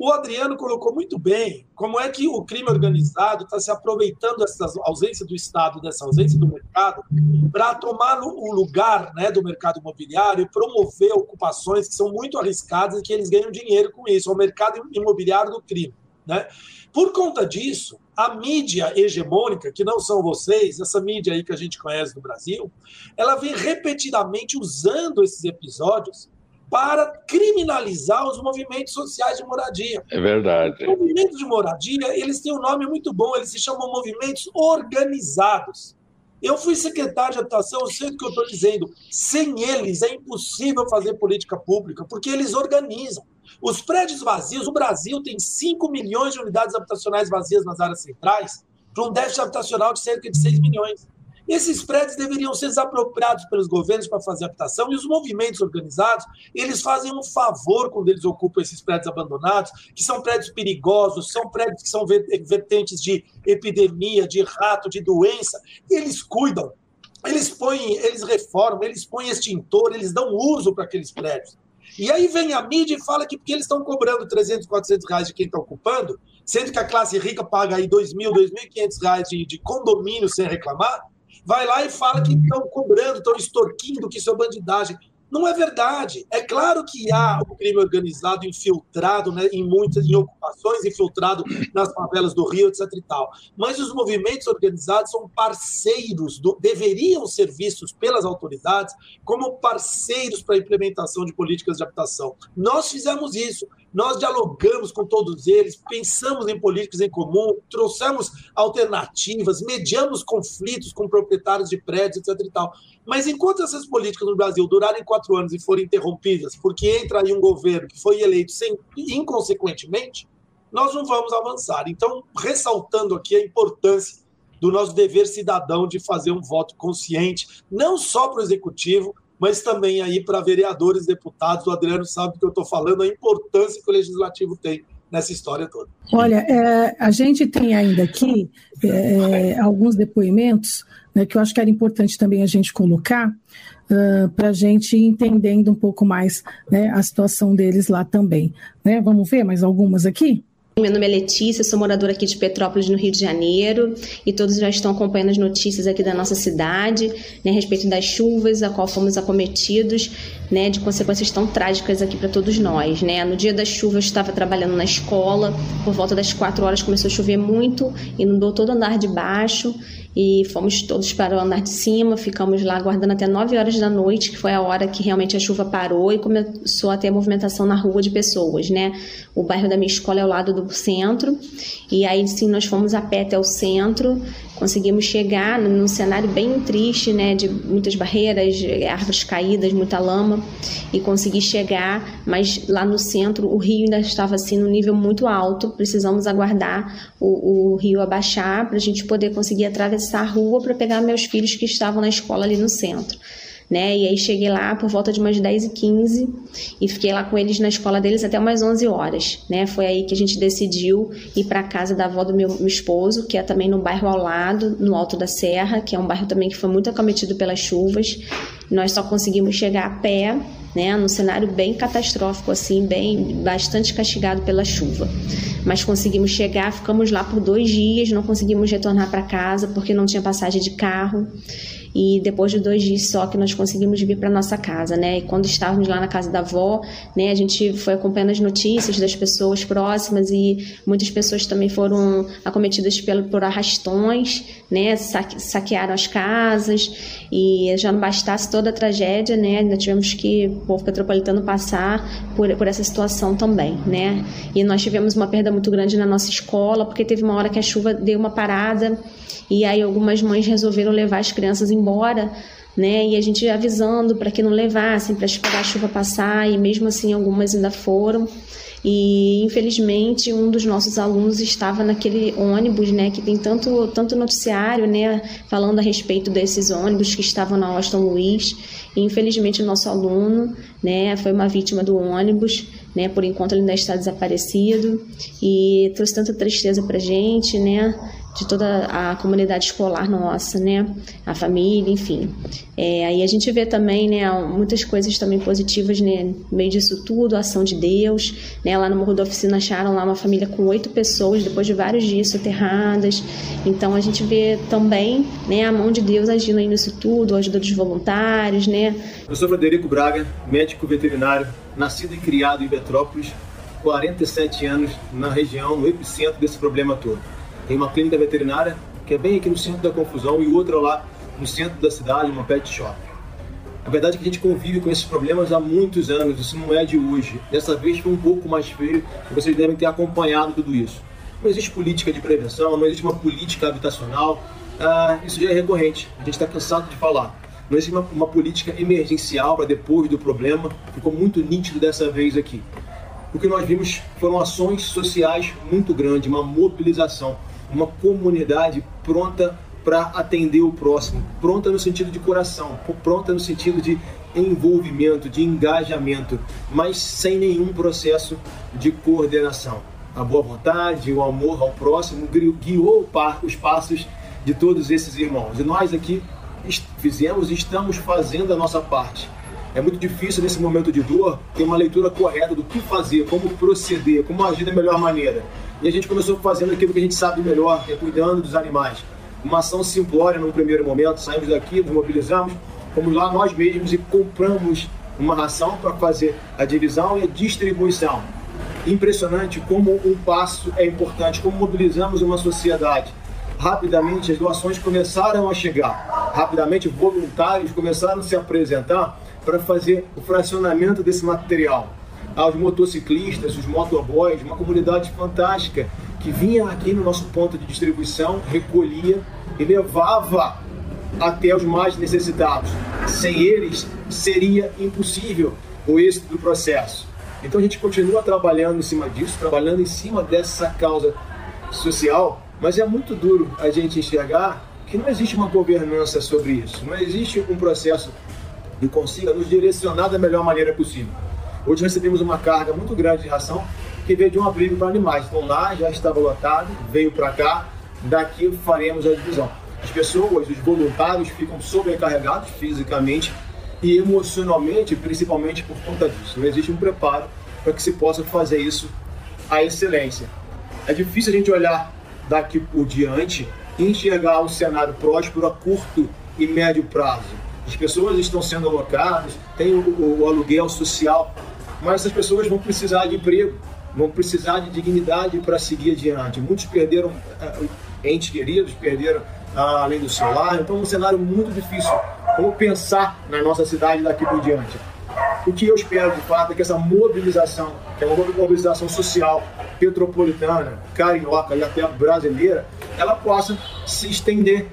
Speaker 3: O Adriano colocou muito bem como é que o crime organizado está se aproveitando dessa ausência do Estado, dessa ausência do mercado, para tomar o lugar né, do mercado imobiliário e promover ocupações que são muito arriscadas e que eles ganham dinheiro com isso, é o mercado imobiliário do crime. Né? Por conta disso, a mídia hegemônica, que não são vocês, essa mídia aí que a gente conhece no Brasil, ela vem repetidamente usando esses episódios para criminalizar os movimentos sociais de moradia.
Speaker 2: É verdade.
Speaker 3: Os movimentos de moradia, eles têm um nome muito bom, eles se chamam movimentos organizados. Eu fui secretário de habitação, eu sei o que eu estou dizendo. Sem eles é impossível fazer política pública, porque eles organizam. Os prédios vazios, o Brasil tem 5 milhões de unidades habitacionais vazias nas áreas centrais, para um déficit habitacional de cerca de 6 milhões. Esses prédios deveriam ser desapropriados pelos governos para fazer habitação e os movimentos organizados, eles fazem um favor quando eles ocupam esses prédios abandonados, que são prédios perigosos, são prédios que são vertentes de epidemia, de rato, de doença, eles cuidam, eles põem, eles reformam, eles põem extintor, eles dão uso para aqueles prédios. E aí vem a mídia e fala que porque eles estão cobrando 300, 400 reais de quem está ocupando, sendo que a classe rica paga aí 2 mil, 2.500 reais de, de condomínio sem reclamar, vai lá e fala que estão cobrando, estão extorquindo, que isso é bandidagem. Não é verdade. É claro que há o crime organizado infiltrado né, em muitas em ocupações, infiltrado nas favelas do Rio, etc. E tal. Mas os movimentos organizados são parceiros, do, deveriam ser vistos pelas autoridades como parceiros para a implementação de políticas de habitação. Nós fizemos isso. Nós dialogamos com todos eles, pensamos em políticas em comum, trouxemos alternativas, mediamos conflitos com proprietários de prédios, etc. E tal. Mas enquanto essas políticas no Brasil durarem quatro anos e forem interrompidas, porque entra aí um governo que foi eleito sem, inconsequentemente, nós não vamos avançar. Então, ressaltando aqui a importância do nosso dever cidadão de fazer um voto consciente, não só para o executivo, mas também aí para vereadores, deputados. O Adriano sabe do que eu estou falando, a importância que o legislativo tem nessa história toda.
Speaker 1: Olha, é, a gente tem ainda aqui é, alguns depoimentos né, que eu acho que era importante também a gente colocar uh, para a gente entendendo um pouco mais né, a situação deles lá também. Né? Vamos ver mais algumas aqui?
Speaker 8: Meu nome é Letícia, sou moradora aqui de Petrópolis, no Rio de Janeiro, e todos já estão acompanhando as notícias aqui da nossa cidade, né, a respeito das chuvas, a qual fomos acometidos, né, de consequências tão trágicas aqui para todos nós, né. No dia da chuva eu estava trabalhando na escola, por volta das quatro horas começou a chover muito, inundou todo o andar de baixo, e fomos todos para o andar de cima, ficamos lá aguardando até 9 horas da noite, que foi a hora que realmente a chuva parou e começou a ter movimentação na rua de pessoas, né? O bairro da minha escola é ao lado do centro, e aí sim nós fomos a pé até o centro, conseguimos chegar num cenário bem triste, né, de muitas barreiras, árvores caídas, muita lama, e consegui chegar, mas lá no centro o rio ainda estava assim no nível muito alto, precisamos aguardar o, o rio abaixar para a gente poder conseguir atravessar a rua para pegar meus filhos que estavam na escola ali no centro né? E aí cheguei lá por volta de umas 10 e 15 e fiquei lá com eles na escola deles até umas 11 horas, né? Foi aí que a gente decidiu ir para casa da avó do meu, meu, esposo, que é também no bairro ao lado, no Alto da Serra, que é um bairro também que foi muito acometido pelas chuvas. Nós só conseguimos chegar a pé, né, no cenário bem catastrófico assim, bem bastante castigado pela chuva. Mas conseguimos chegar, ficamos lá por dois dias, não conseguimos retornar para casa porque não tinha passagem de carro e depois de dois dias só que nós conseguimos vir para nossa casa, né? E quando estávamos lá na casa da avó, né, a gente foi acompanhando as notícias das pessoas próximas e muitas pessoas também foram acometidas pelo, por arrastões, né? saquearam as casas e já não bastasse toda a tragédia, né? Ainda tivemos que o povo metropolitano passar por, por essa situação também, né? E nós tivemos uma perda muito grande na nossa escola porque teve uma hora que a chuva deu uma parada e aí algumas mães resolveram levar as crianças embora, né? E a gente avisando para que não levassem, para esperar a chuva passar, e mesmo assim algumas ainda foram. E infelizmente um dos nossos alunos estava naquele ônibus, né, que tem tanto tanto noticiário, né, falando a respeito desses ônibus que estavam na Austin Luiz. E infelizmente o nosso aluno, né, foi uma vítima do ônibus, né, por enquanto ele ainda está desaparecido e trouxe tanta tristeza para gente, né, de toda a comunidade escolar nossa, né? A família, enfim. É, aí a gente vê também, né, muitas coisas também positivas né, no meio disso tudo, a ação de Deus, né? Lá no Morro da Oficina acharam lá uma família com oito pessoas depois de vários dias soterradas. Então a gente vê também, né, a mão de Deus agindo aí nisso tudo, a ajuda dos voluntários, né?
Speaker 9: Eu sou Frederico Braga, médico veterinário, nascido e criado em Petrópolis, 47 anos na região, no epicentro desse problema todo. Tem uma clínica veterinária que é bem aqui no centro da confusão e outra lá no centro da cidade, uma pet shop. A verdade é que a gente convive com esses problemas há muitos anos, isso não é de hoje. Dessa vez foi um pouco mais feio e vocês devem ter acompanhado tudo isso. Não existe política de prevenção, não existe uma política habitacional, ah, isso já é recorrente, a gente está cansado de falar. Não existe uma, uma política emergencial para depois do problema, ficou muito nítido dessa vez aqui. O que nós vimos foram ações sociais muito grandes, uma mobilização uma comunidade pronta para atender o próximo, pronta no sentido de coração, pronta no sentido de envolvimento, de engajamento, mas sem nenhum processo de coordenação. A boa vontade, o amor ao próximo guiou os passos de todos esses irmãos. E nós aqui fizemos e estamos fazendo a nossa parte. É muito difícil nesse momento de dor ter uma leitura correta do que fazer, como proceder, como agir da melhor maneira. E a gente começou fazendo aquilo que a gente sabe melhor, que é cuidando dos animais. Uma ação simplória num primeiro momento, saímos daqui, nos mobilizamos, fomos lá nós mesmos e compramos uma ração para fazer a divisão e a distribuição. Impressionante como um passo é importante, como mobilizamos uma sociedade. Rapidamente as doações começaram a chegar, rapidamente voluntários começaram a se apresentar para fazer o fracionamento desse material aos motociclistas, os motoboys, uma comunidade fantástica que vinha aqui no nosso ponto de distribuição, recolhia e levava até os mais necessitados. Sem eles, seria impossível o êxito do processo. Então a gente continua trabalhando em cima disso, trabalhando em cima dessa causa social, mas é muito duro a gente enxergar que não existe uma governança sobre isso, não existe um processo que consiga nos direcionar da melhor maneira possível. Hoje recebemos uma carga muito grande de ração que veio de um abrigo para animais. Então lá já estava lotado, veio para cá, daqui faremos a divisão. As pessoas, os voluntários ficam sobrecarregados fisicamente e emocionalmente, principalmente por conta disso. Não existe um preparo para que se possa fazer isso à excelência. É difícil a gente olhar daqui por diante e enxergar um cenário próspero a curto e médio prazo. As pessoas estão sendo alocadas, tem o, o, o aluguel social, mas essas pessoas vão precisar de emprego, vão precisar de dignidade para seguir adiante. Muitos perderam uh, entes queridos, perderam uh, além do seu lar, então é um cenário muito difícil. Como pensar na nossa cidade daqui por diante? O que eu espero de fato é que essa mobilização, que é uma mobilização social petropolitana, carioca e até brasileira, ela possa se estender,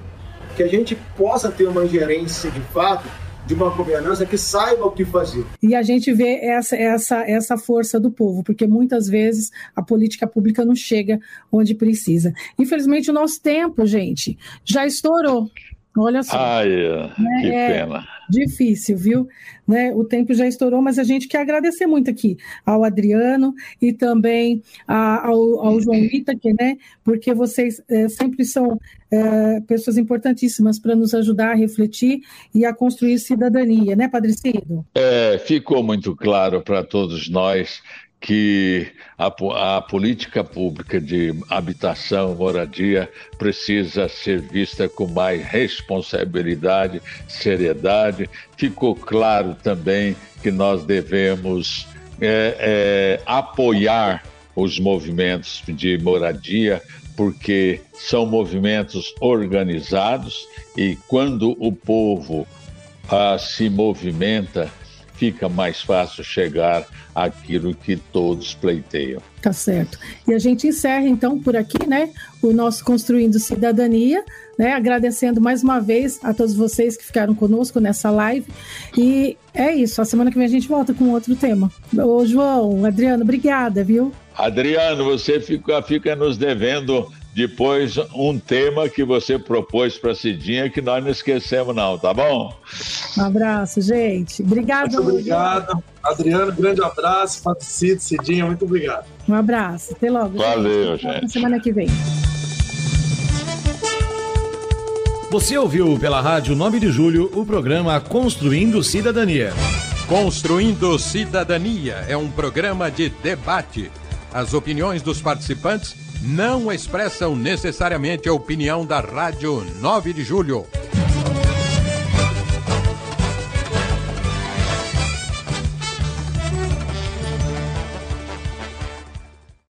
Speaker 9: que a gente possa ter uma gerência de fato de uma governança que saiba o que fazer.
Speaker 1: E a gente vê essa, essa, essa força do povo, porque muitas vezes a política pública não chega onde precisa. Infelizmente, o nosso tempo, gente, já estourou. Olha só.
Speaker 2: Ai, né? que é pena.
Speaker 1: Difícil, viu? Né? O tempo já estourou, mas a gente quer agradecer muito aqui ao Adriano e também a, ao, ao, João Itaque, né? Porque vocês é, sempre são é, pessoas importantíssimas para nos ajudar a refletir e a construir cidadania, né, Padre Cido?
Speaker 2: É, ficou muito claro para todos nós que a, a, política pública de habitação, moradia, precisa ser vista com mais responsabilidade, seriedade. Ficou claro também que nós devemos é, é, apoiar os movimentos de moradia, porque são movimentos organizados e quando o povo ah, se movimenta, fica mais fácil chegar àquilo que todos pleiteiam.
Speaker 1: Tá certo. E a gente encerra então por aqui, né, o nosso Construindo Cidadania, né, agradecendo mais uma vez a todos vocês que ficaram conosco nessa live. E é isso, a semana que vem a gente volta com outro tema. Ô João, Adriano, obrigada, viu?
Speaker 2: Adriano, você fica, fica nos devendo depois um tema que você propôs para Cidinha que nós não esquecemos não, tá bom?
Speaker 1: Um abraço, gente. Obrigado.
Speaker 3: Muito obrigado. Adriano, grande abraço. Patricito, Cidinha, muito obrigado.
Speaker 1: Um abraço. Até logo.
Speaker 2: Valeu, gente.
Speaker 1: gente. Semana que vem.
Speaker 10: Você ouviu pela Rádio 9 de Julho o programa Construindo Cidadania.
Speaker 11: Construindo Cidadania é um programa de debate. As opiniões dos participantes não expressam necessariamente a opinião da Rádio 9 de Julho.